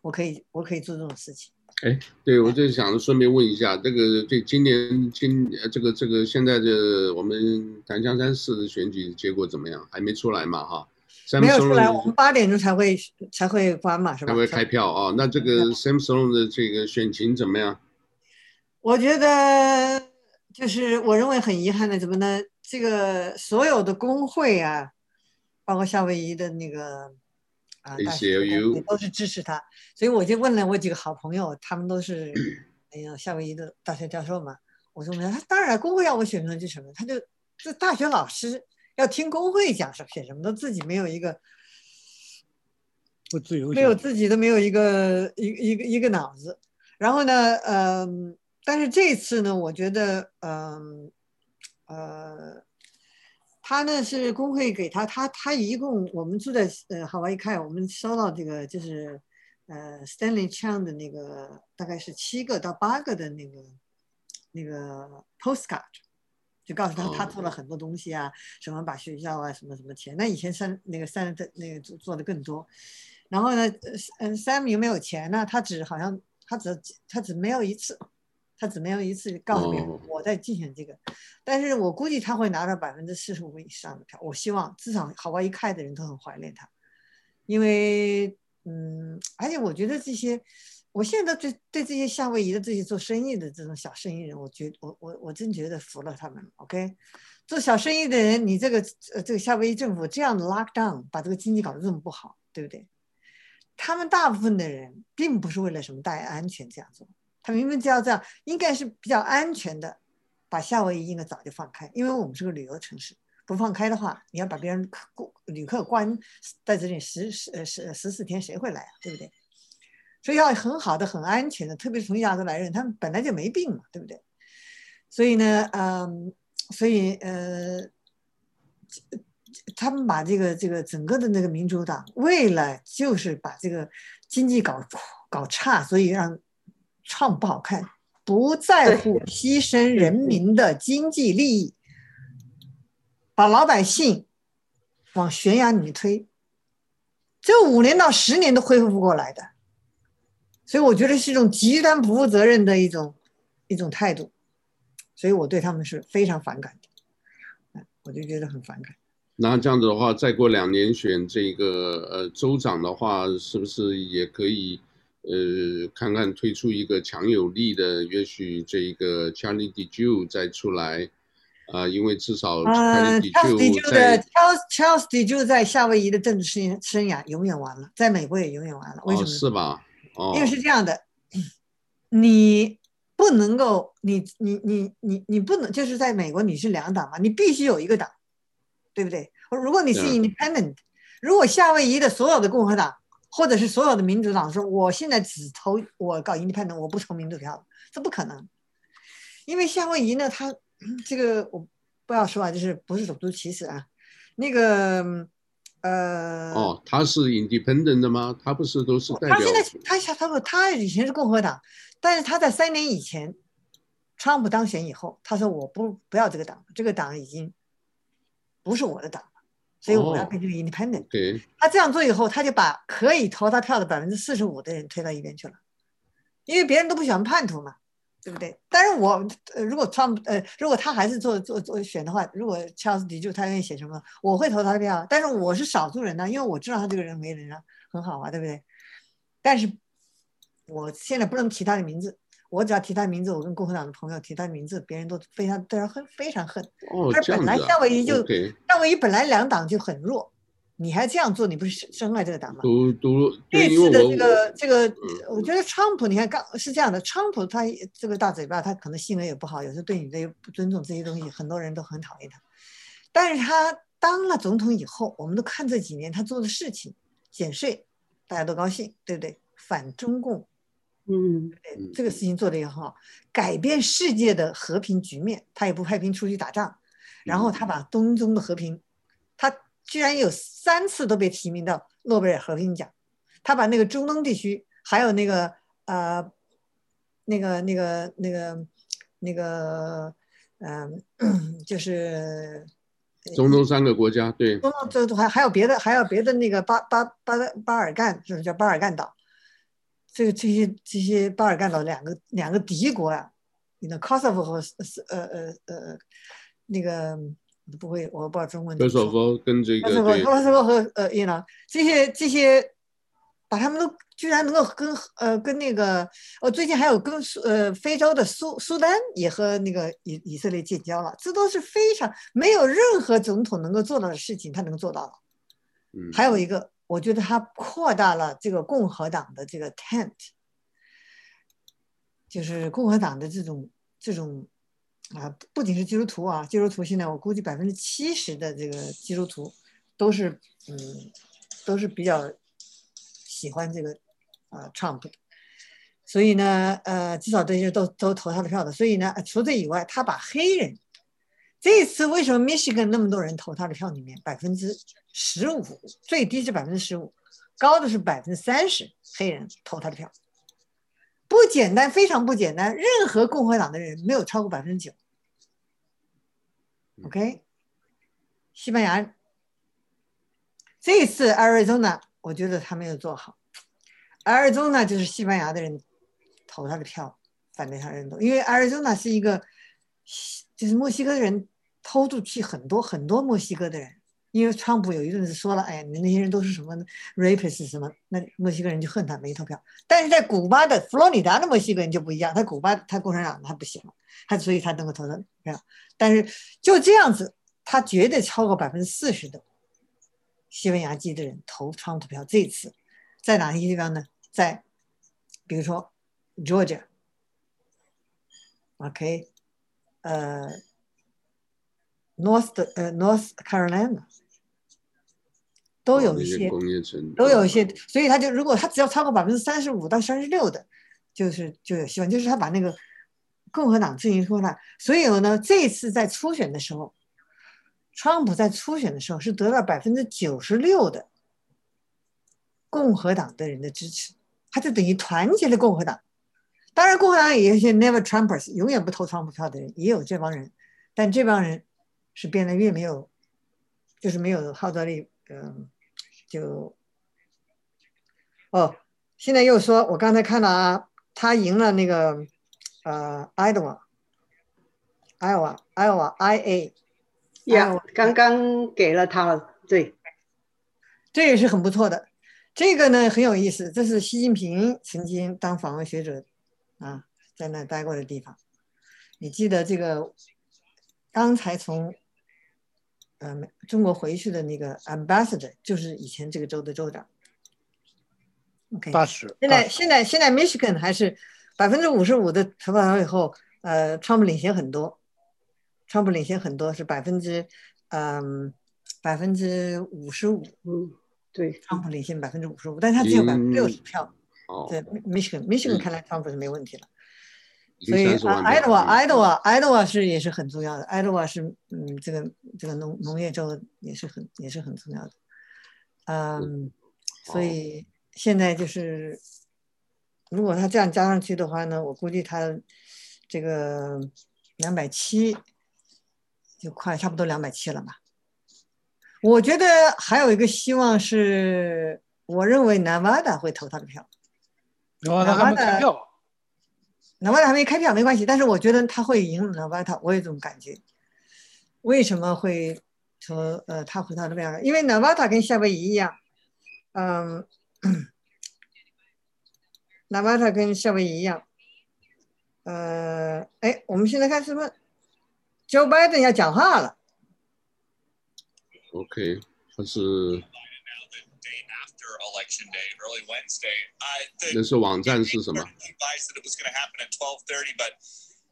我可以，我可以做这种事情。哎，对，我就想顺便问一下，这个对今年今这个这个现在的我们檀香山市的选举结果怎么样？还没出来嘛？哈，没有出来，我们八点钟才会才会关嘛，是吧？才会开票啊。那这个 Sam Sloan 的这个选情怎么样？我觉得就是我认为很遗憾的，怎么呢？这个所有的工会啊，包括夏威夷的那个啊，大学也都是支持他，所以我就问了我几个好朋友，他们都是哎 呀夏威夷的大学教授嘛。我说他当然工会让我选什么就什么，他就这大学老师要听工会讲什么选什么，都自己没有一个不自由，没有自己都没有一个一一个一个脑子。然后呢，嗯。但是这次呢，我觉得，嗯，呃，他呢是工会给他，他他一共我们住在呃夏威夷开，我们收到这个就是呃 Stanley Chang 的那个大概是七个到八个的那个那个 postcard，就告诉他他做了很多东西啊，什么把学校啊什么什么钱，那以前三那个三的那个做做的更多，然后呢，嗯 Sam 有没有钱呢？他只好像他只他只没有一次。他怎么样一次告诉别人我在竞选这个，但是我估计他会拿到百分之四十五以上的票。我希望至少好外一开的人都很怀念他，因为嗯，而且我觉得这些，我现在对对这些夏威夷的这些做生意的这种小生意人，我觉我我我真觉得服了他们。OK，做小生意的人，你这个呃这个夏威夷政府这样的 lock down，把这个经济搞得这么不好，对不对？他们大部分的人并不是为了什么大家安全这样做。他明明知道这样应该是比较安全的，把夏威夷应该早就放开，因为我们是个旅游城市，不放开的话，你要把别人过旅客关在这里十十呃十十四天，谁会来啊？对不对？所以要很好的、很安全的，特别是从亚洲来的人，他们本来就没病嘛，对不对？所以呢，嗯，所以呃，他们把这个这个整个的那个民主党，为了就是把这个经济搞搞差，所以让。唱不好看，不在乎牺牲人民的经济利益，把老百姓往悬崖里面推，这五年到十年都恢复不过来的，所以我觉得是一种极端不负责任的一种一种态度，所以我对他们是非常反感的，我就觉得很反感。那这样子的话，再过两年选这个呃州长的话，是不是也可以？呃，看看推出一个强有力的，也许这一个 Charlie DeJoe 再出来，啊、呃，因为至少 Charlie DeJoe 在 Charles DeJoe 在夏威夷的政治生生涯永远完了，在美国也永远完了。为什么？哦、是吧？哦，因为是这样的，你不能够，你你你你你不能，就是在美国你是两党嘛，你必须有一个党，对不对？如果你是 Independent，如果夏威夷的所有的共和党。或者是所有的民主党说，我现在只投我搞 independent，我不投民主票，这不可能，因为夏威夷呢，他这个我不要说啊，就是不是种族歧视啊，那个呃哦，他是 independent 的吗？他不是都是代表？他现在他他不他以前是共和党，但是他在三年以前，川普当选以后，他说我不不要这个党，这个党已经不是我的党。所以我要变成 independent。对、oh. 他这样做以后，他就把可以投他票的百分之四十五的人推到一边去了，因为别人都不喜欢叛徒嘛，对不对？但是我呃，如果 Trump 呃，如果他还是做做做选的话，如果 Charles DeJoe 他愿意写什么，我会投他的票。但是我是少数人呢，因为我知道他这个人为人啊很好啊，对不对？但是我现在不能提他的名字。我只要提他名字，我跟共和党的朋友提他名字，别人都非常对他恨，非常恨。哦，他本来夏威夷就、夏威夷本来两党就很弱，你还这样做，你不是深爱这个党吗？读读这次的这个这个，我觉得川普，你看刚是这样的，川普他这个大嘴巴，他可能性格也不好，有时候对你的也不尊重这些东西，很多人都很讨厌他。但是他当了总统以后，我们都看这几年他做的事情，减税，大家都高兴，对不对？反中共，嗯，这个事情做得也很好，改变世界的和平局面，他也不派兵出去打仗，然后他把东中的和平，他。居然有三次都被提名到诺贝尔和平奖，他把那个中东地区，还有那个呃，那个那个那个那个嗯、呃，就是中东三个国家，对，中东这还还有别的，还有别的那个巴巴巴巴尔干，就是叫巴尔干岛，这个这些这些巴尔干岛两个两个敌国啊，你的科索沃和呃呃呃那个。不会，我不知道中文。科索沃跟这个科索沃、科索沃和呃伊朗这些这些，把他们都居然能够跟呃跟那个，哦，最近还有跟苏呃非洲的苏苏丹也和那个以以色列建交了，这都是非常没有任何总统能够做到的事情，他能做到了。嗯。还有一个，我觉得他扩大了这个共和党的这个 tent，就是共和党的这种这种。啊，不仅是基督徒啊，基督徒现在我估计百分之七十的这个基督徒都是，嗯，都是比较喜欢这个啊 Trump 的，所以呢，呃，至少这些都都投他的票的。所以呢，除此以外，他把黑人这一次为什么 Michigan 那么多人投他的票里面百分之十五，最低是百分之十五，高的是百分之三十黑人投他的票，不简单，非常不简单，任何共和党的人没有超过百分之九。OK，西班牙这次 Arizona，我觉得他没有做好。Arizona 就是西班牙的人投他的票，反对他的人多，因为 Arizona 是一个，就是墨西哥人偷渡去很多很多墨西哥的人，因为川普有一阵子说了，哎呀，你那些人都是什么 rapist 什么，那墨西哥人就恨他没投票。但是在古巴的佛罗里达的墨西哥人就不一样，他古巴他共产党他不行了，他所以他能够投他票。但是就这样子，他绝对超过百分之四十的西班牙籍的人投川普票。这次在哪些地方呢？在比如说 Georgia，OK，呃，North 呃 North Carolina 都有一些工业城，都有一些，所以他就如果他只要超过百分之三十五到三十六的，就是就有希望，就是他把那个。共和党阵营说了，所以呢，这次在初选的时候，川普在初选的时候是得到百分之九十六的共和党的人的支持，他就等于团结了共和党。当然，共和党也有一些 Never Trumpers，永远不投川普票的人，也有这帮人，但这帮人是变得越没有，就是没有号召力。嗯，就哦，现在又说，我刚才看了啊，他赢了那个。呃，Iowa，Iowa，Iowa，IA，呀，刚刚给了他了，对，这也是很不错的。这个呢很有意思，这是习近平曾经当访问学者啊，在那待过的地方。你记得这个刚才从呃中国回去的那个 ambassador，就是以前这个州的州长。OK，大使。现在现在现在 Michigan 还是。百分之五十五的投票以后，呃，川普领先很多，川普领先很多是百分之，嗯，百分之五十五，嗯，对，川普领先百分之五十五，但是他只有百分之六十票，对，Michigan，Michigan 看来川普是没问题了，所以爱德华，爱德华，爱德华是也是很重要的，爱德华是，嗯，这个这个农农业州也是很也是很重要的，嗯，所以现在就是。如果他这样加上去的话呢，我估计他这个两百七就快差不多两百七了吧。我觉得还有一个希望是，我认为南瓦达会投他的票。南瓦达还没开票。南瓦达还没开票没关系，但是我觉得他会赢南瓦达，我有这种感觉。为什么会说呃他回他的票？因为南瓦达跟夏威夷一样，嗯。哪怕他跟夏威夷一样，呃，哎，我们现在看什么？Joe Biden 要讲话了。OK，他是 那是网站是什么？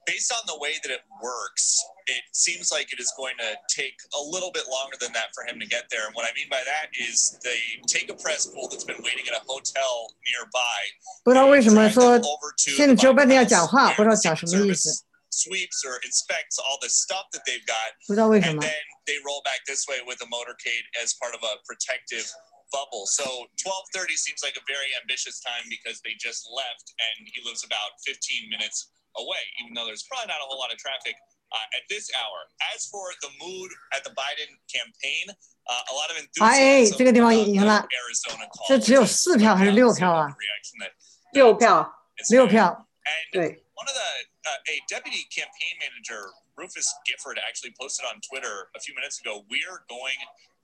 based on the way that it works, it seems like it is going to take a little bit longer than that for him to get there. And what I mean by that is they take a press pool that's been waiting at a hotel nearby. 不知道为什么说现在 Joe Biden 要讲话，不知道讲什么意思。 Sweeps or inspects all the stuff that they've got, 不知道为什 and 么。 then they roll back this way with a motorcade as part of a protective bubble. So 12:30 seems like a very ambitious time because they just left, and he lives about 15 minutes away, even though there's probably not a whole lot of traffic uh, at this hour. As for the mood at the Biden campaign, uh, a lot of 哎， enthusiasm 这个地方 about 赢了 the Arizona call. 这只有四票还是六票啊？ Reaction that 六票， is 六 made. 票。 And 对， one of the uh, a deputy campaign manager, Rufus Gifford, actually posted on Twitter a few minutes ago, "We're going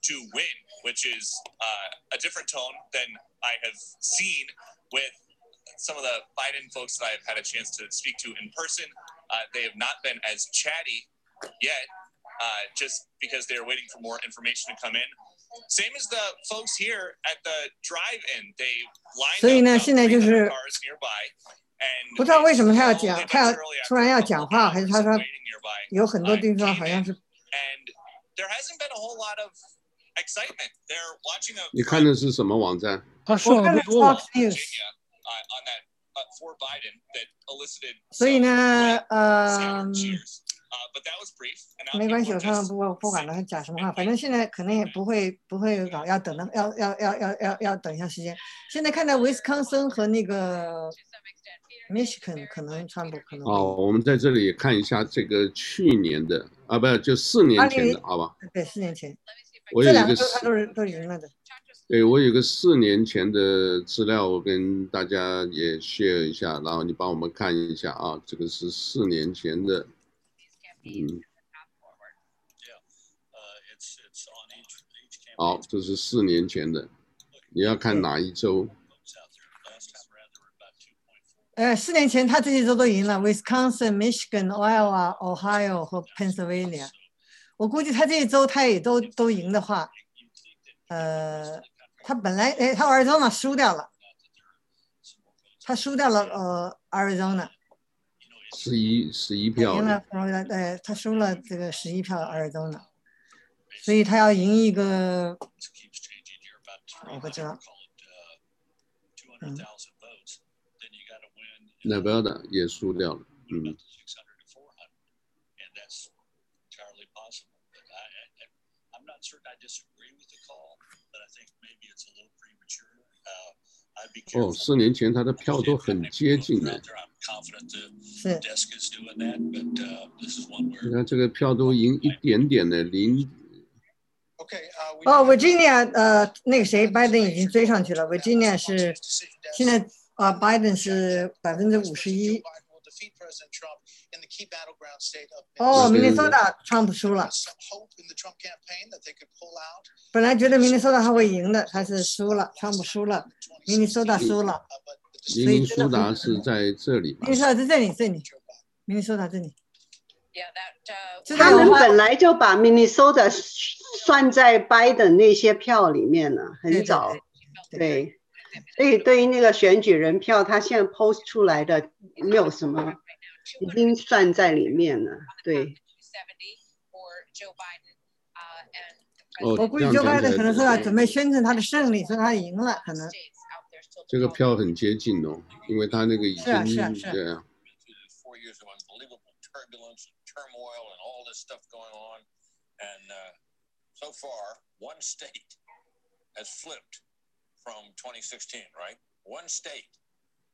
to win," which is uh, a different tone than I have seen with some of the Biden folks that I've had a chance to speak to in person. Uh, they have not been as chatty yet, uh, just because they're waiting for more information to come in. Same as the folks here at the drive-in, they lined 所以呢 up about 现在就是 300 cars nearby, and 不知道为什么他要 they 讲 literally 他要 after 突然要 a couple 讲话 hours 还是他说 of waiting nearby, 有很多地方好像是 and there hasn't been a whole lot of excitement. They're watching a 你看的是什么网站？他我剩看了的不多嘛 Fox。News，Virginia uh, on that uh, for Biden that elicited 所以呢呃 sound，cheers. Uh, but that was brief. And now 没关系我 are 看看 just 不不管了，他讲什么话，反正现在可能也不会不会搞，要等到要要要要要要等一下时间。现在看到威斯康森和那个 Michigan 可能川普可能会哦，我们在这里也看一下这个去年的啊，不是就四年前的，好吧？对四年前，我有一个这两个都他都是都赢了的。对我有个四年前的资料，我跟大家也 share 一下，然后你帮我们看一下啊，这个是四年前的，嗯，好，这是四年前的，你要看哪一周？呃，四年前他这些州都赢了，Wisconsin、Michigan、Iowa、Ohio 和 Pennsylvania。我估计他这一周他也都都赢的话，呃，他本来哎，他 Arizona 输掉了，他输掉了呃 Arizona，十一十一票赢，了呃，他输了这个十一票 Arizona，所以他要赢一个，我不知道，嗯。Nevada 也输掉了，嗯，哦，四年前他的票都很接近的，是，你看这个票都赢一点点的，零。哦，Virginia，呃，那个谁，Biden 已经追上去了，Virginia 是现在啊，Biden 是百分之五十一。哦，Minnesota. Trump 输了，本来觉得 Minnesota 他会赢的，他是输了，Trump 输了，Minnesota 输了。明尼苏达是在这里吧？Minnesota 在这里，这里，Minnesota 这里。他们本来就把 Minnesota 算在 Biden 那些票里面了，很早，对。所以对于那个选举人票，他现在 post 出来的没有什么，已经算在里面了。对。哦，我估计 Joe Biden 可能是要准备宣称他的胜利，说他赢了，可能。这个票很接近哦，因为他那个已经是啊是啊是啊对啊。from 2016, right? One state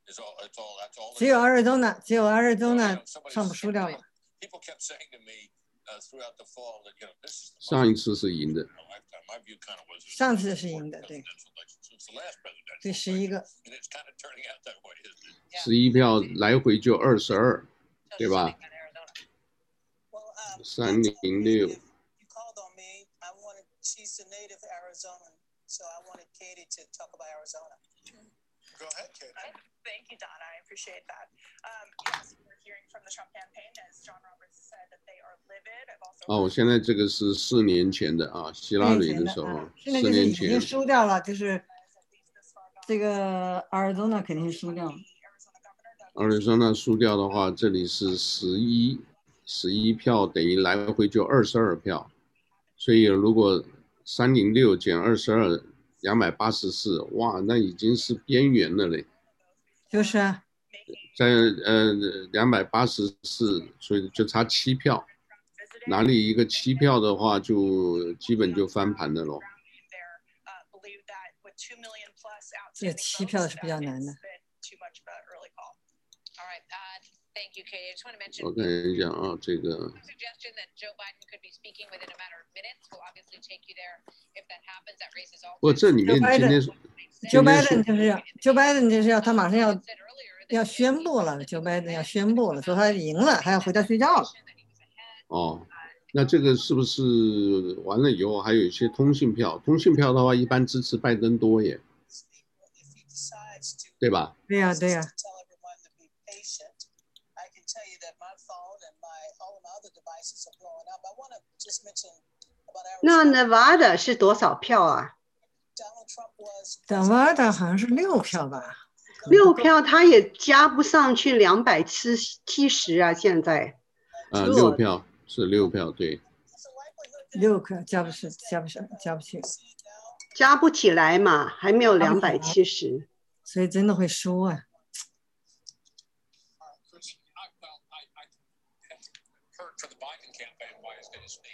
is all. It's all. That's all. 只有 Arizona，只有 Arizona 川普输掉了。People kept saying to me uh, throughout the fall that you know this is the 上一次是赢的，lifetime. My view kind of was. 上次是赢的，对，Since the last presidential 对，十一个。and it's kind of turning out that way, isn't it? 十一票来回就二十二，对吧？三零六。Arizona. Thank you, Donna. I appreciate that. Um, yes, we're hearing from the Trump campaign, as John Roberts said, that they are livid. I've also 哦，我现在这个是四年前的啊，希拉里的时候，现在四年前就是已经。输掉了，就是这个阿尔佐纳肯定是输掉了。阿尔佐纳输掉的话，这里是十一十一票，等于来回就二十二票。所以如果三零六减二十二，两百八十四，哇，那已经是边缘了嘞。就是啊，在呃两百八十四，所以就差七票。哪里一个七票的话，就基本就翻盘的喽。这七票是比较难的。我看一下啊，这个。不过这里面今天，Joe Biden 就是要，Joe Biden 就是要他马上要要宣布了，Joe Biden 要宣布了，说他赢了，他要回家睡觉了。哦，那这个是不是完了以后还有一些通信票？通信票的话，一般支持拜登多耶，对吧？对呀，对呀。那 Nevada 是多少票啊？Nevada 好像是六票吧？六票，他也加不上去两百七七十啊！现在啊，六票是六票，对，六票加不是加不上，加不起，加不起来嘛，还没有两百七十，所以真的会输啊。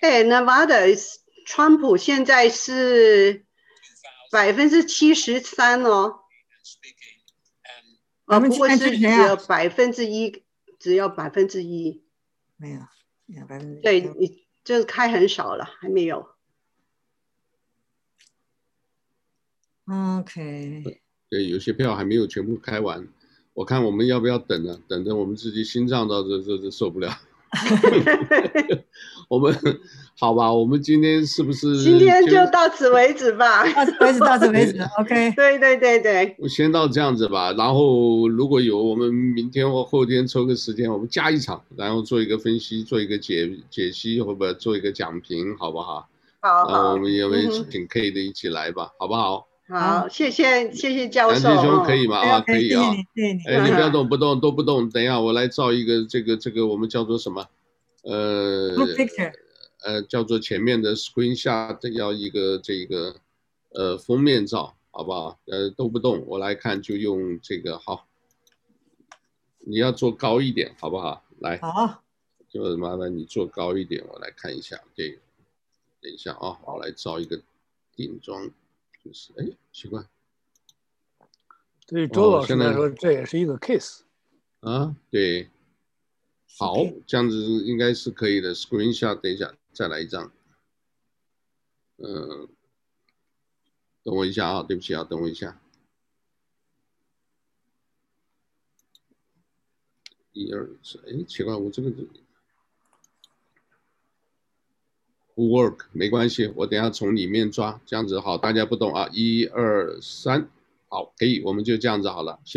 哎，Nevada，川普现在是百分之七十三哦，啊，不过是只有百分之一，只要百分之一，没有，百分之一，对，你就是开很少了，还没有。OK。对，有些票还没有全部开完，我看我们要不要等呢？等着我们自己心脏到这这这受不了。我们好吧，我们今天是不是？今天就到此为止吧。到此为止，到此为止。OK。对对对对。我先到这样子吧，然后如果有我们明天或后天抽个时间，我们加一场，然后做一个分析，做一个解解析，或者做一个讲评，好不好？好。然后我们也会请 K 的一起来吧，好不好？好，谢谢谢谢教授。南兄可以吗？啊，可以啊。哎，你不要动，不动都不动。等一下，我来照一个这个这个我们叫做什么？呃，呃，叫做前面的 screen shot，要一个这个呃封面照，好不好？呃，都不动，我来看就用这个好。你要做高一点，好不好？来，好，就麻烦你做高一点，我来看一下。对，等一下啊，我来照一个定妆。就是哎，奇怪。对于周老师来说，这也是一个 case。啊，对。好，这样子应该是可以的。Screenshot，等一下，再来一张。嗯，等我一下啊，对不起啊，等我一下。一二三，哎，奇怪，我这个不 work，没关系，我等下从里面抓，这样子好，大家不懂啊，一二三，好，可以，我们就这样子好了，谢谢。